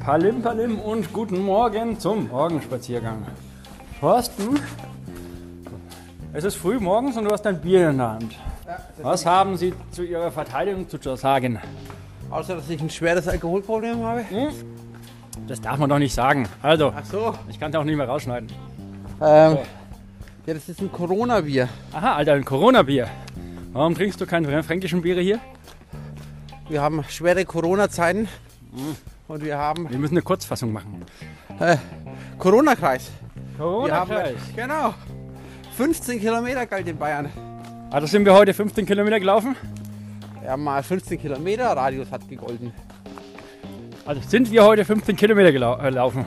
Palim Palim und guten Morgen zum Morgenspaziergang. Thorsten, es ist früh morgens und du hast ein Bier in der Hand. Was haben Sie zu Ihrer Verteidigung zu sagen? Außer, dass ich ein schweres Alkoholproblem habe. Das darf man doch nicht sagen. Also, Ach so. ich kann es auch nicht mehr rausschneiden. Ähm, ja, das ist ein Corona-Bier. Aha, Alter, ein Corona-Bier. Warum trinkst du keine fränkischen Biere hier? Wir haben schwere Corona-Zeiten und wir haben Wir müssen eine Kurzfassung machen. äh, Corona-Kreis. Corona-Kreis. genau 15 Kilometer galt in Bayern. Also sind wir heute 15 Kilometer gelaufen. Haben mal 15 Kilometer, Radius hat gegolten. Also sind wir heute 15 Kilometer äh, gelaufen.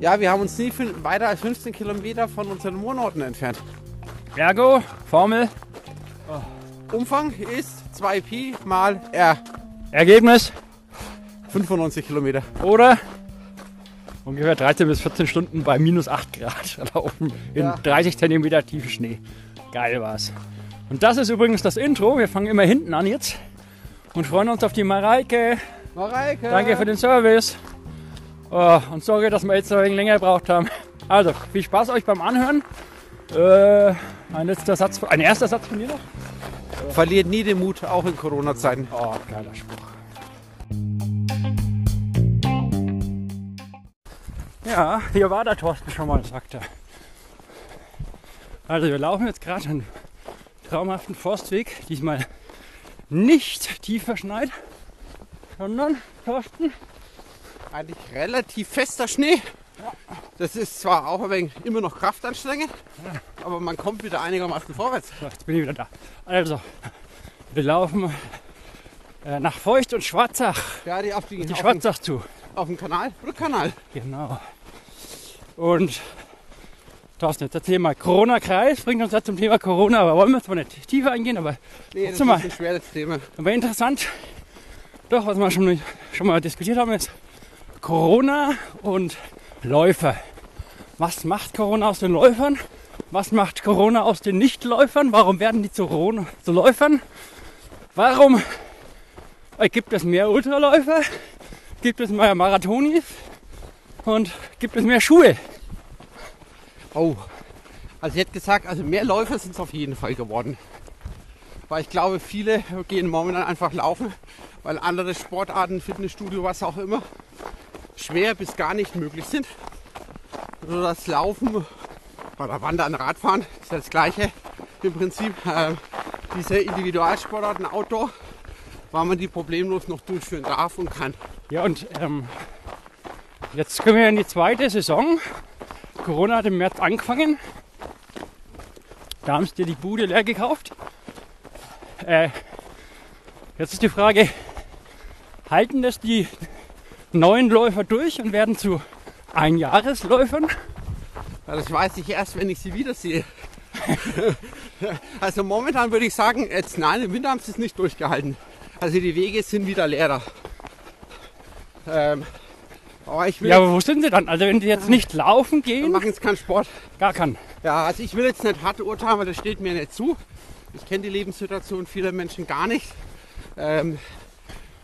Ja, wir haben uns nie weiter als 15 Kilometer von unseren Wohnorten entfernt. Ergo, Formel, Umfang ist 2pi mal r. Ergebnis 95 Kilometer. oder ungefähr 13 bis 14 Stunden bei minus 8 Grad da oben in Ja. 30 Zentimeter tiefen Schnee. Geil war's. Und das ist übrigens das Intro. Wir fangen immer hinten an jetzt und freuen uns auf die Mareike. Mareike! Danke für den Service. Oh, und sorry, dass wir jetzt ein wenig länger gebraucht haben. Also, viel Spaß euch beim Anhören. Äh, ein letzter Satz, ein erster Satz von dir noch? Verliert nie den Mut, auch in Corona-Zeiten. Oh, geiler Spruch. Ja, hier war der Thorsten schon mal, sagt er. Also wir laufen jetzt gerade einen traumhaften Forstweg, diesmal nicht tief verschneit, sondern Thorsten, Eigentlich relativ fester Schnee. Das ist zwar auch ein wenig immer noch kraftanstrengend, aber man kommt wieder einigermaßen vorwärts. so, jetzt bin ich wieder da. Also, wir laufen äh, nach Feucht und Schwarzach, Ja, die auf, die, die auf, den, Schwarzach zu. auf dem Kanal, Rückkanal. Genau. Und Thorsten, jetzt erzähl mal, Corona-Kreis bringt uns ja zum Thema Corona, aber wollen wir zwar nicht tiefer eingehen, aber Nee, das mal. ist ein schweres Thema. aber interessant, doch, was wir schon, schon mal diskutiert haben, ist Corona und Läufer. Was macht Corona aus den Läufern? Was macht Corona aus den Nichtläufern? Warum werden die zu, Corona, zu Läufern? Warum äh, gibt es mehr Ultraläufer? Gibt es mehr Marathonis? Und gibt es mehr Schuhe? Oh, also ich hätte gesagt, also mehr Läufer sind es auf jeden Fall geworden. Weil ich glaube, viele gehen momentan einfach laufen, weil andere Sportarten, Fitnessstudio, was auch immer, schwer bis gar nicht möglich sind. Also das Laufen oder Wandern, Radfahren ist das gleiche im Prinzip. Ähm, diese Individualsportarten Outdoor, weil man die problemlos noch durchführen darf und kann. Ja, und ähm, jetzt kommen wir in die zweite Saison. Corona hat im März angefangen. Da haben sie dir die Bude leer gekauft. Äh, jetzt ist die Frage, halten das die neuen Läufer durch und werden zu Einjahresläufern? Ja, Das weiß ich erst, wenn ich sie wiedersehe. also momentan würde ich sagen, jetzt nein, im Winter haben sie es nicht durchgehalten. Also die Wege sind wieder leerer. Ähm, aber ich will, Ja, aber wo sind sie dann? Also wenn die jetzt nicht laufen gehen, machen jetzt keinen Sport. gar keinen. Ja, also ich will jetzt nicht hart urteilen, weil das steht mir nicht zu. Ich kenne die Lebenssituation vieler Menschen gar nicht. Ähm,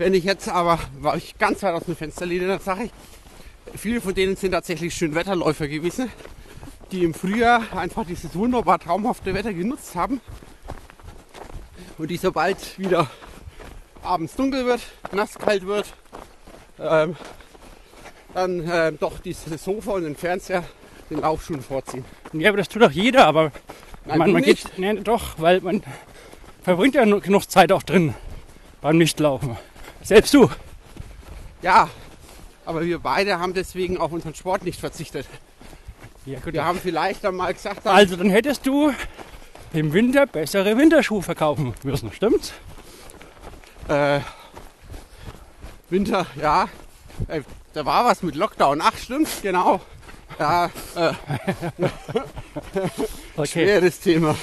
wenn ich jetzt aber, weil ich ganz weit aus dem Fenster lehne, dann sage ich, viele von denen sind tatsächlich Schönwetterläufer gewesen, die im Frühjahr einfach dieses wunderbar traumhafte Wetter genutzt haben und die sobald wieder abends dunkel wird, nass kalt wird, ähm, dann ähm, doch dieses Sofa und den Fernseher den Laufschuhen vorziehen. Ja, aber das tut doch jeder, aber Nein, man, man geht, nee, doch, weil man verbringt ja genug Zeit auch drin beim Nichtlaufen. Selbst du. Ja, aber wir beide haben deswegen auf unseren Sport nicht verzichtet. Ja, gut, Wir haben vielleicht dann mal gesagt, dann, Also dann hättest du im Winter bessere Winterschuhe verkaufen müssen, stimmt's? äh, Winter, ja, äh, da war was mit Lockdown. Ach, stimmt, genau. Ja, äh, Okay. schweres Thema.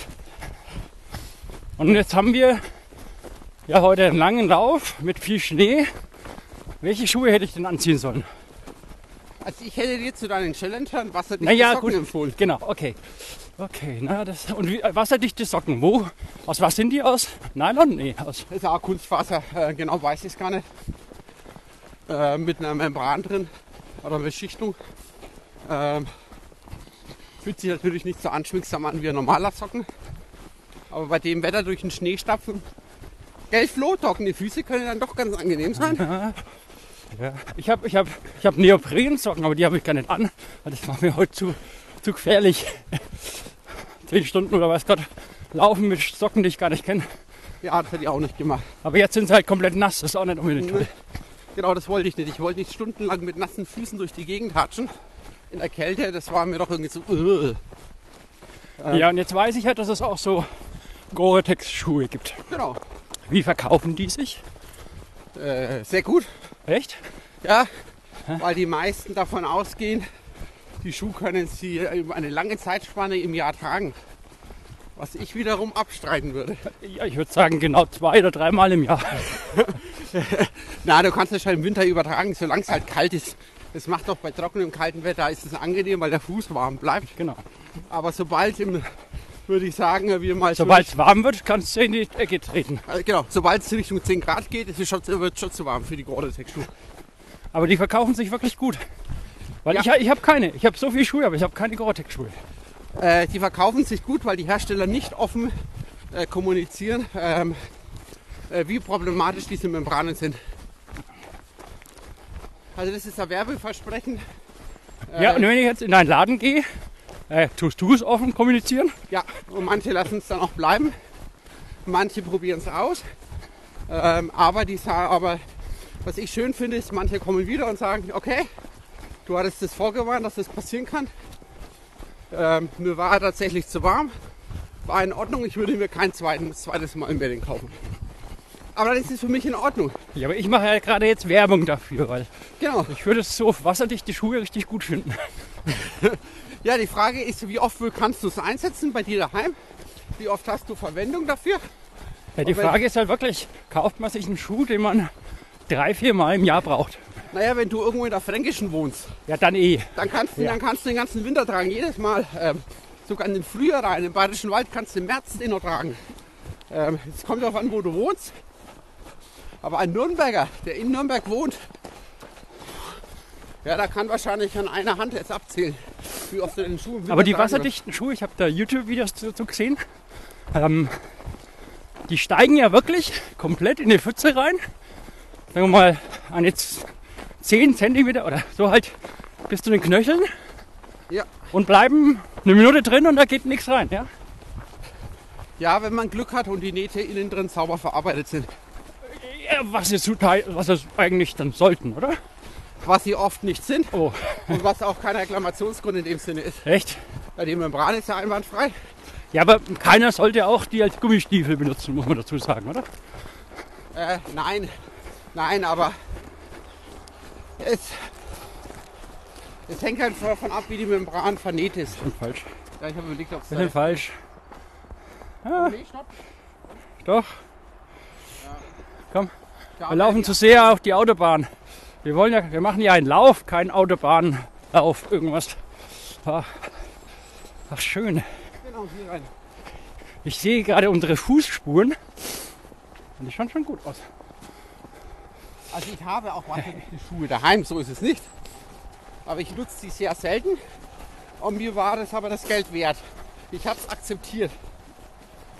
Und jetzt haben wir ja heute einen langen Lauf mit viel Schnee. Welche Schuhe hätte ich denn anziehen sollen? Also ich hätte dir zu deinen Challengern wasserdichte Naja, Socken gut. empfohlen. Genau, okay. Okay, na das. Und wie, äh, wasserdichte Socken, wo? Aus was sind die aus? Nylon? Nee, aus. Das ist auch Kunstfaser, äh, genau weiß ich es gar nicht. Äh, mit einer Membran drin oder Beschichtung. Ähm, fühlt sich natürlich nicht so anschmiegsam an wie ein normaler Socken. Aber bei dem Wetter durch den Schnee stapfen, gell Flo, trockene Füße können dann doch ganz angenehm sein. Ja. Ich habe ich hab, ich hab Neoprensocken, aber die habe ich gar nicht an. weil Das war mir heute zu, zu gefährlich. Zehn Stunden oder was Gott laufen mit Socken, die ich gar nicht kenne. Ja, das hätte ich auch nicht gemacht. Aber jetzt sind sie halt komplett nass. Das ist auch nicht unbedingt toll. Genau, das wollte ich nicht. Ich wollte nicht stundenlang mit nassen Füßen durch die Gegend hatschen. In der Kälte, das war mir doch irgendwie so. Uh. Ja, und jetzt weiß ich halt, dass es auch so Gore-Tex-Schuhe gibt. Genau. Wie verkaufen die sich? Äh, sehr gut. Echt? Ja, weil die meisten davon ausgehen, die Schuhe können sie über eine lange Zeitspanne im Jahr tragen. Was ich wiederum abstreiten würde. Ja, ich würde sagen, genau zwei oder dreimal im Jahr. Na, du kannst es schon im Winter übertragen, solange es halt kalt ist. Das macht doch bei trockenem, kaltem Wetter ist es angenehm, weil der Fuß warm bleibt. Genau. Aber sobald im, würde ich sagen, wir mal so- Sobald es warm wird, kannst du in die Ecke treten. Äh, Genau, sobald es Richtung 10 Grad geht, ist es schon, wird es schon zu warm für die Gore-Tex-Schuhe. Aber die verkaufen sich wirklich gut. Weil Ja. ich, ich habe keine. Ich habe so viele Schuhe, aber ich habe keine Gore-Tex-Schuhe. Äh, die verkaufen sich gut, weil die Hersteller nicht offen äh, kommunizieren, ähm, äh, wie problematisch diese Membranen sind. Also das ist ein Werbeversprechen. Äh, Ja, und wenn ich jetzt in deinen Laden gehe, äh, tust du es offen kommunizieren? Ja, und manche lassen es dann auch bleiben. Manche probieren es aus. Ähm, aber, die, aber was ich schön finde, ist, manche kommen wieder und sagen, okay, du hattest das vorgewarnt, dass das passieren kann. Ähm, mir war tatsächlich zu warm. War in Ordnung, ich würde mir kein zweiten, zweites Mal im Bedding kaufen. Aber dann ist es für mich in Ordnung. Ja, aber ich mache ja gerade jetzt Werbung dafür, weil Genau. ich würde so wasserdichte Schuhe richtig gut finden. Ja, die Frage ist, wie oft kannst du es einsetzen bei dir daheim? Wie oft hast du Verwendung dafür? Ja, die Frage ist halt wirklich, kauft man sich einen Schuh, den man drei, vier Mal im Jahr braucht? Naja, wenn du irgendwo in der Fränkischen wohnst, Ja, dann eh. Dann kannst du, Ja. dann kannst du den ganzen Winter tragen, jedes Mal. Ähm, sogar in den Frühjahr rein, im Bayerischen Wald kannst du im März den noch tragen. Ähm, es kommt darauf an, wo du wohnst. Aber ein Nürnberger, der in Nürnberg wohnt, ja, da kann wahrscheinlich an einer Hand jetzt abzählen, wie oft er den Schuh im Winter Aber die wasserdichten Schuhe, ich habe da YouTube-Videos dazu gesehen, ähm, die steigen ja wirklich komplett in die Pfütze rein. Sagen wir mal an jetzt 10 cm oder so halt bis zu den Knöcheln Ja. und bleiben eine Minute drin und da geht nichts rein. Ja? Ja, wenn man Glück hat und die Nähte innen drin sauber verarbeitet sind. Ja, was sie Teil- was es eigentlich dann sollten, oder? Was sie oft nicht sind Oh, und was auch kein Reklamationsgrund in dem Sinne ist. echt? Weil die Membran ist ja einwandfrei. Ja, aber keiner sollte auch die als Gummistiefel benutzen, muss man dazu sagen, oder? Äh, nein, nein, aber es, es hängt halt davon ab, wie die Membran vernäht ist. Bisschen falsch. Ja, ich habe überlegt, ob es Bisschen falsch. Nee, stopp. Doch, Ja, wir laufen zu sehr auf die Autobahn. Wir wollen ja, wir machen ja einen Lauf, keinen Autobahnlauf, irgendwas. Ach, ach schön. Genau, hier rein. Ich sehe gerade unsere Fußspuren. Und die schauen schon gut aus. Also ich habe auch wasserdichte Schuhe daheim, so ist es nicht. Aber ich nutze die sehr selten. Und mir war das aber das Geld wert. Ich habe es akzeptiert.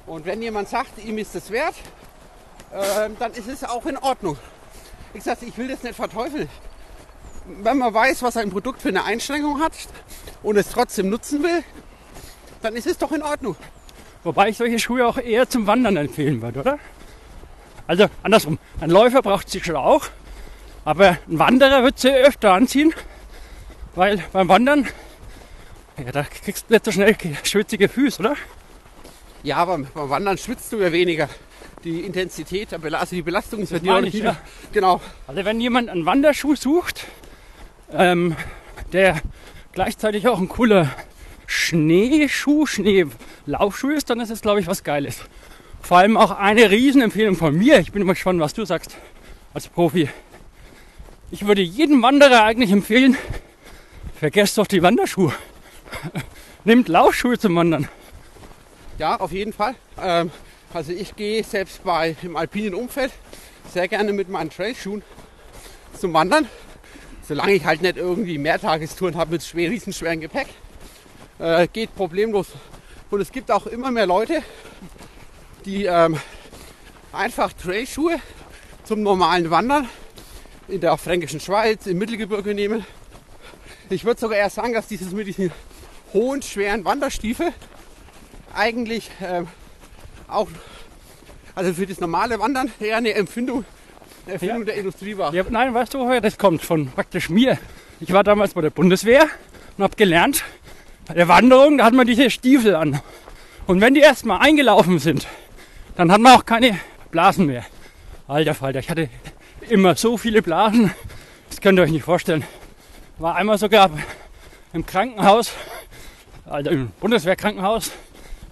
Und wenn jemand sagt, ihm ist es wert, ähm, dann ist es auch in Ordnung. Wie gesagt, ich will das nicht verteufeln. Wenn man weiß, was ein Produkt für eine Einschränkung hat und es trotzdem nutzen will, dann ist es doch in Ordnung. Wobei ich solche Schuhe auch eher zum Wandern empfehlen würde, oder? Also andersrum. Ein Läufer braucht sie schon auch. Aber ein Wanderer wird sie öfter anziehen. Weil beim Wandern, ja, da kriegst du nicht so schnell schwitzige Füße, oder? Ja, aber beim Wandern schwitzt du ja weniger. Die Intensität, also die Belastung ist ja dir nicht ja. Genau. Also wenn jemand einen Wanderschuh sucht, ähm, der gleichzeitig auch ein cooler Schneeschuh, Schneelaufschuh ist, dann ist es, glaube ich, was Geiles. Vor allem auch eine Riesenempfehlung von mir. Ich bin immer gespannt, was du sagst als Profi. Ich würde jedem Wanderer eigentlich empfehlen, Vergesst doch die Wanderschuhe. Nehmt Laufschuhe zum Wandern. Ja, auf jeden Fall. Ähm, also ich gehe selbst bei im alpinen Umfeld sehr gerne mit meinen Trailschuhen zum Wandern. Solange ich halt nicht irgendwie Mehrtagestouren habe mit schwer, riesenschweren Gepäck. Äh, geht problemlos. Und es gibt auch immer mehr Leute, die ähm, einfach Trailschuhe zum normalen Wandern in der fränkischen Schweiz, im Mittelgebirge nehmen. Ich würde sogar eher sagen, dass dieses mit diesen hohen, schweren Wanderstiefel eigentlich ähm, auch, also für das normale Wandern eher eine Empfindung, eine Erfindung Ja. der Industrie war. Ja, nein, weißt du, woher das kommt? Von praktisch mir. Ich war damals bei der Bundeswehr und habe gelernt, bei der Wanderung, da hat man diese Stiefel an. Und wenn die erstmal eingelaufen sind, dann hat man auch keine Blasen mehr. Alter Falter, ich hatte immer so viele Blasen, das könnt ihr euch nicht vorstellen. War einmal sogar im Krankenhaus, also im Bundeswehrkrankenhaus,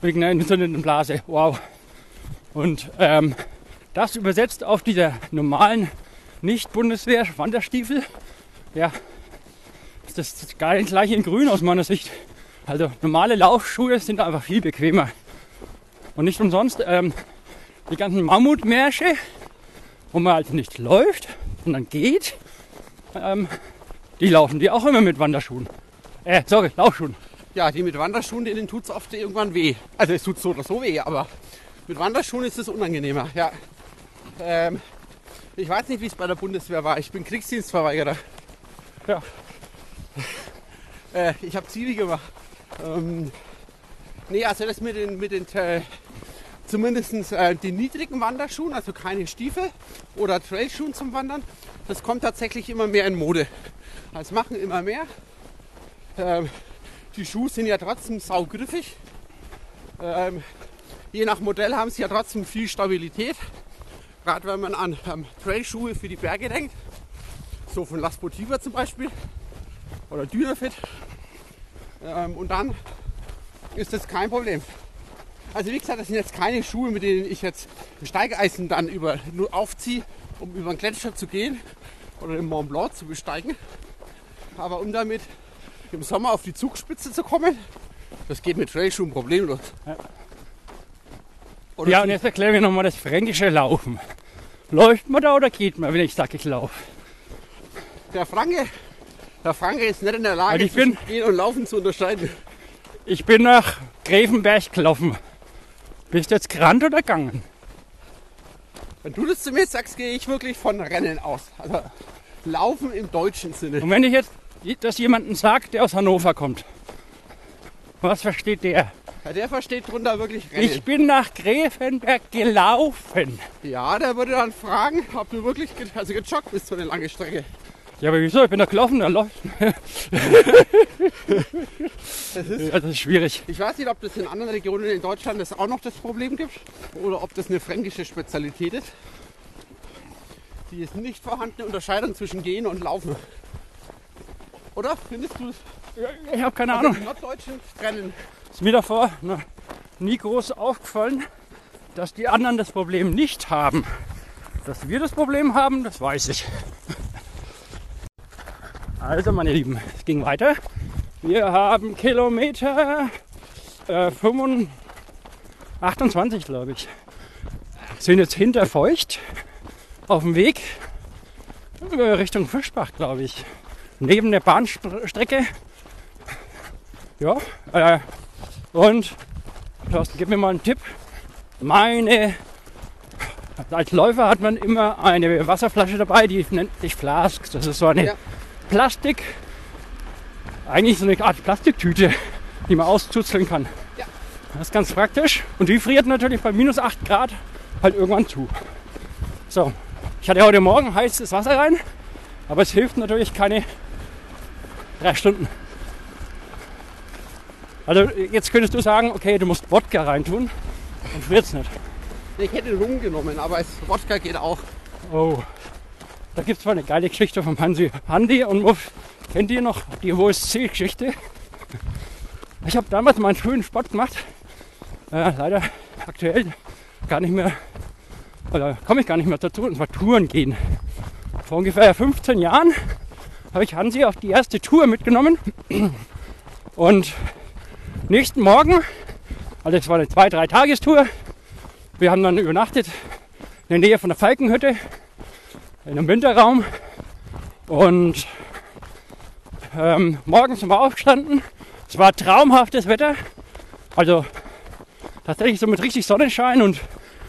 wegen einer entzündeten Blase. Wow. Und ähm, das übersetzt auf dieser normalen nicht-Bundeswehr-Wanderstiefel, ja, ist das das gar nicht gleich in grün aus meiner Sicht. Also normale Laufschuhe sind einfach viel bequemer. Und nicht umsonst ähm, die ganzen Mammutmärsche, wo man halt nicht läuft, sondern geht, ähm, die laufen die auch immer mit Wanderschuhen. Äh, sorry, Laufschuhen. Ja, die mit Wanderschuhen, denen tut es oft irgendwann weh. Also es tut so oder so weh, aber mit Wanderschuhen ist es unangenehmer. Ja. Ähm, ich weiß nicht, wie es bei der Bundeswehr war. Ich bin Kriegsdienstverweigerer. Ja. Äh, ich habe Zivi gemacht. Ähm, nee, also das mit den, mit den äh, zumindest äh, den niedrigen Wanderschuhen, also keine Stiefel oder Trailschuhen zum Wandern, das kommt tatsächlich immer mehr in Mode. Das machen immer mehr. Ähm, die Schuhe sind ja trotzdem saugriffig. Ähm, je nach Modell haben sie ja trotzdem viel Stabilität. Gerade wenn man an ähm, Trailschuhe für die Berge denkt. So von La Sportiva zum Beispiel. Oder Dynafit. Ähm, und dann ist das kein Problem. Also wie gesagt, das sind jetzt keine Schuhe, mit denen ich jetzt ein Steigeisen dann über, nur aufziehe, um über den Gletscher zu gehen oder den Mont Blanc zu besteigen. Aber um damit im Sommer auf die Zugspitze zu kommen, das geht mit Trailschuhen problemlos. Ja. Oder Ja, und jetzt erklären wir nochmal das fränkische Laufen. Läuft man da oder geht man, wenn ich sage, ich laufe? der Franke, der Franke ist nicht in der Lage, Also bin- Gehen und Laufen zu unterscheiden. Ich bin nach Grevenberg gelaufen. Bist du jetzt gerannt oder gegangen? Wenn du das zu mir sagst, gehe ich wirklich von Rennen aus. Also Laufen im deutschen Sinne. Und wenn ich jetzt das jemanden sagt, der aus Hannover kommt, was versteht der? Ja, der versteht drunter wirklich Rennen. Ich bin nach Grevenberg gelaufen. Ja, der würde dann fragen, ob du wirklich ge also gejoggt bist so eine lange Strecke. Ja, aber wieso? Ich bin da gelaufen, da läuft. Das ist, Ja, das ist schwierig. ich weiß nicht, ob das in anderen Regionen in Deutschland das auch noch das Problem gibt oder ob das eine fränkische Spezialität ist. Die ist nicht vorhandene Unterscheidung zwischen Gehen und Laufen. Oder findest du es? Ich habe keine Also Ahnung. im norddeutschen Rennen. Ist mir davor noch nie groß aufgefallen, dass die anderen das Problem nicht haben. Dass wir das Problem haben, das weiß ich. Also, meine Lieben, es ging weiter. Wir haben Kilometer äh, 25, 28, glaube ich. Sind jetzt hinter Feucht auf dem Weg äh, Richtung Fischbach, glaube ich. Neben der Bahnstrecke. Ja, äh, und Thorsten, gib mir mal einen Tipp. Meine, als Läufer hat man immer eine Wasserflasche dabei, die nennt sich Flask. Das ist so eine Ja. Plastik, eigentlich so eine Art Plastiktüte, die man auszuzeln kann. Ja. Das ist ganz praktisch. Und die friert natürlich bei minus 8 Grad halt irgendwann zu. So, ich hatte heute Morgen heißes Wasser rein, aber es hilft natürlich keine drei Stunden. Also jetzt könntest du sagen, okay, du musst Wodka reintun und friert's nicht. Ich hätte Rum genommen, aber es Wodka geht auch. Oh, da gibt es zwar eine geile Geschichte vom Hansi. Handy und Muff, kennt ihr noch die OSC-Geschichte? Ich habe damals mal einen schönen Sport gemacht. Äh, leider aktuell gar nicht mehr, oder komme ich gar nicht mehr dazu, und zwar Touren gehen. Vor ungefähr 15 Jahren habe ich Hansi auf die erste Tour mitgenommen. Und nächsten Morgen, also es war eine zwei, drei Tagestour, wir haben dann übernachtet in der Nähe von der Falkenhütte in einem Winterraum. Und ähm, morgens sind wir aufgestanden. Es war traumhaftes Wetter. Also tatsächlich so mit richtig Sonnenschein und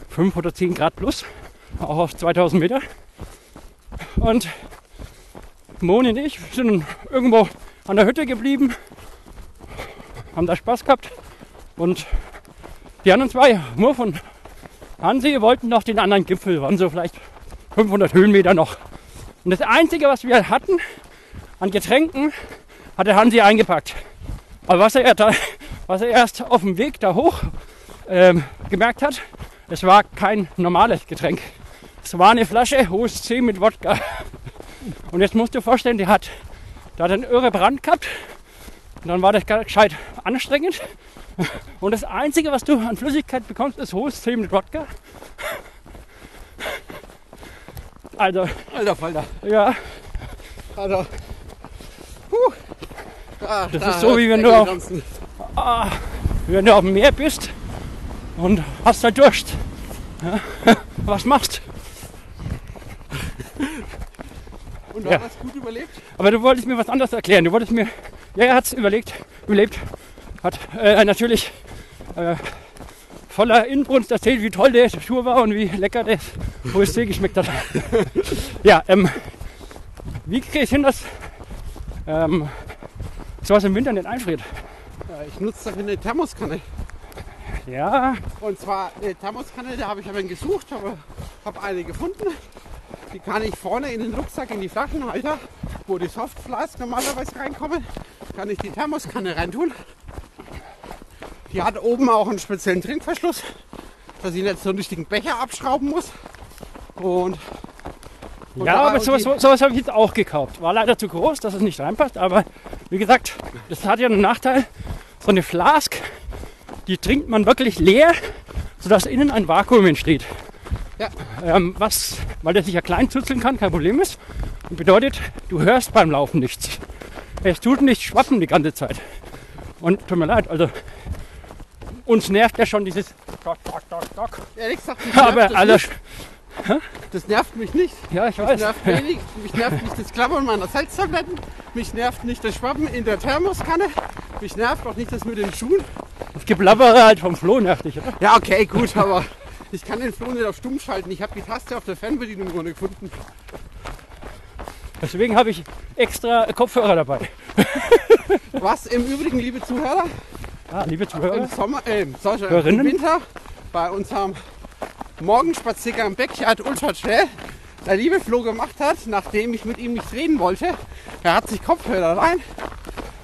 5 oder 10 Grad plus, auch auf 2000 Meter. Und Moni und ich sind irgendwo an der Hütte geblieben, haben da Spaß gehabt und die anderen zwei, Murf und Hansi, wollten noch den anderen Gipfel, waren so vielleicht 500 Höhenmeter noch. Und das Einzige, was wir hatten an Getränken, hatte Hansi eingepackt. Aber was er, da, was er erst auf dem Weg da hoch ähm, gemerkt hat, es war kein normales Getränk. Es war eine Flasche hohes C mit Wodka. Und jetzt musst du dir vorstellen, der hat, der hat einen irre Brand gehabt. Und dann war das gescheit anstrengend. Und das Einzige, was du an Flüssigkeit bekommst, ist hohes C mit Wodka. Also, Alter Falter. ja, Also. Puh. Ah, Das da ist so, wie wenn du auf- Ganzen- wenn du auf dem Meer bist und hast halt Durst. Ja, was machst? Und du Ja. hast gut überlebt? Aber du wolltest mir was anderes erklären. Du wolltest mir, ja, er hat es überlegt, überlebt, hat äh, natürlich äh, voller Inbrunst erzählt, wie toll der Tour war und wie lecker das OSC geschmeckt hat. ja, ähm, wie kriege ich hin, dass ähm, sowas im Winter nicht einfriert? Ja, ich nutze dafür eine Thermoskanne. Ja, Und zwar eine Thermoskanne, da habe ich aber gesucht, aber habe eine gefunden. Die kann ich vorne in den Rucksack, in die Flaschenhalter, wo die Softflask normalerweise reinkommen, kann ich die Thermoskanne reintun. Die hat oben auch einen speziellen Trinkverschluss, dass ich nicht so einen richtigen Becher abschrauben muss. Und, und ja, da- aber sowas, sowas habe ich jetzt auch gekauft. War leider zu groß, dass es nicht reinpasst. Aber wie gesagt, das hat ja einen Nachteil. So eine Flask, die trinkt man wirklich leer, sodass innen ein Vakuum entsteht. Ja. Ähm, was, weil der sich ja klein zuzeln kann, kein Problem ist. Und bedeutet, du hörst beim Laufen nichts. Es tut nicht schwappen die ganze Zeit. Und tut mir leid, also uns nervt ja schon dieses Dock, Dock, Dock, Dock. Ehrlich gesagt, mich nervt Aber das, alles, nicht. das nervt mich nicht. ja, ich Mich weiß. nervt, wenig, mich nervt nicht das Klappern meiner Salztabletten. Mich nervt nicht das Schwappen in der Thermoskanne. Mich nervt auch nicht das mit den Schuhen. Das Geblabbere halt vom Flo nervt dich, oder? Ja, okay, gut, aber ich kann den Floh nicht auf stumm schalten. Ich habe die Taste auf der Fernbedienung ohne gefunden. Deswegen habe ich extra Kopfhörer dabei. Was im Übrigen, liebe Zuhörer, Ah, liebe im Zuhörer. Sommer, äh, im Sommer, im? Winter bei unserem Morgenspaziergang Backyard Ultra Trail der liebe Flo gemacht hat, nachdem ich mit ihm nicht reden wollte. Er hat sich Kopfhörer rein,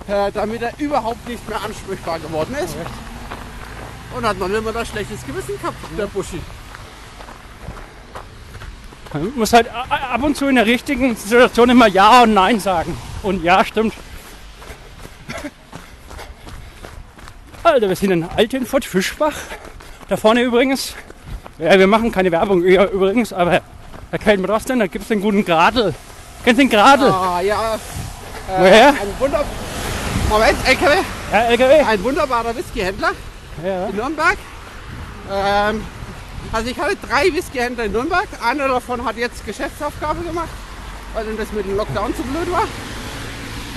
äh, damit er überhaupt nicht mehr ansprechbar geworden ist. Und hat noch nicht mal das schlechtes Gewissen gehabt, der Buschi. Man muss halt ab und zu in der richtigen Situation immer Ja und Nein sagen. Und ja, stimmt. Also, wir sind in Altenfurt, Fischbach. Da vorne übrigens. Ja, wir machen keine Werbung ja, übrigens, aber da kennt man das denn, da gibt es den guten Gradl. Kennst du den Gradl? Ah, ja. Äh, Woher? Ein Wunder Moment, LKW. Ja, LKW. Ein wunderbarer Whiskyhändler Ja. in Nürnberg. Ähm, also ich hatte drei Whiskyhändler in Nürnberg. Einer davon hat jetzt Geschäftsaufgabe gemacht, weil ihm das mit dem Lockdown zu blöd war.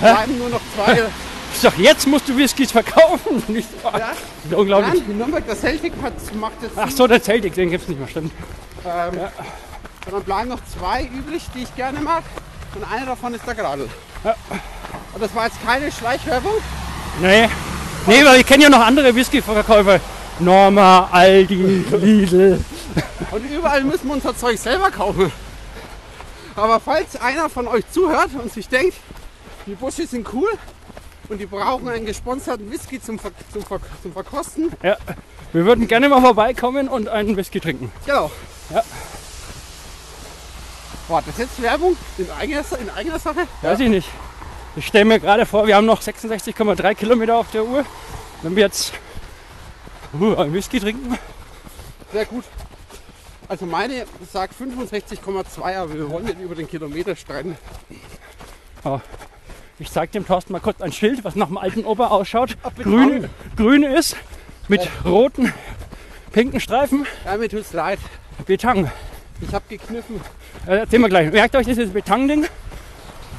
Bleiben nur noch zwei. Ich sag, jetzt musst du Whiskys verkaufen. Nicht, Ja, Unglaublich. Nein, in Nürnberg, der Celtic hat, macht jetzt Ach so, der Celtic, den gibt's nicht mehr, stimmt. Ähm, Und dann bleiben noch zwei übrig, die ich gerne mag. Und einer davon ist der Gradl. Und das war jetzt keine Schleichwerbung. Nee. Nee, weil ich kenne ja noch andere Whisky-Verkäufer. Norma, Aldi, Lidl. Und überall müssen wir unser Zeug selber kaufen. Aber falls einer von euch zuhört und sich denkt, die Busche sind cool und die brauchen einen gesponserten Whisky zum, Ver zum, Ver zum Verkosten, Ja. Wir würden gerne mal vorbeikommen und einen Whisky trinken. genau. Ja. War das jetzt Werbung in eigener, in eigener Sache? Weiß ich nicht. Ich stelle mir gerade vor, wir haben noch 66,3 Kilometer auf der Uhr. Wenn wir jetzt uh, einen Whisky trinken, Sehr gut. Also meine sagt 65,2, aber wir wollen nicht über den Kilometer streiten. Ich zeige dem Thorsten mal kurz ein Schild, was nach dem alten Opa ausschaut. Ach, Grün, grün ist mit roten, pinken Streifen. Ja, mir tut's leid. Betang. Ich habe gekniffen. Äh, erzählen wir gleich. Merkt euch dieses Betang-Ding.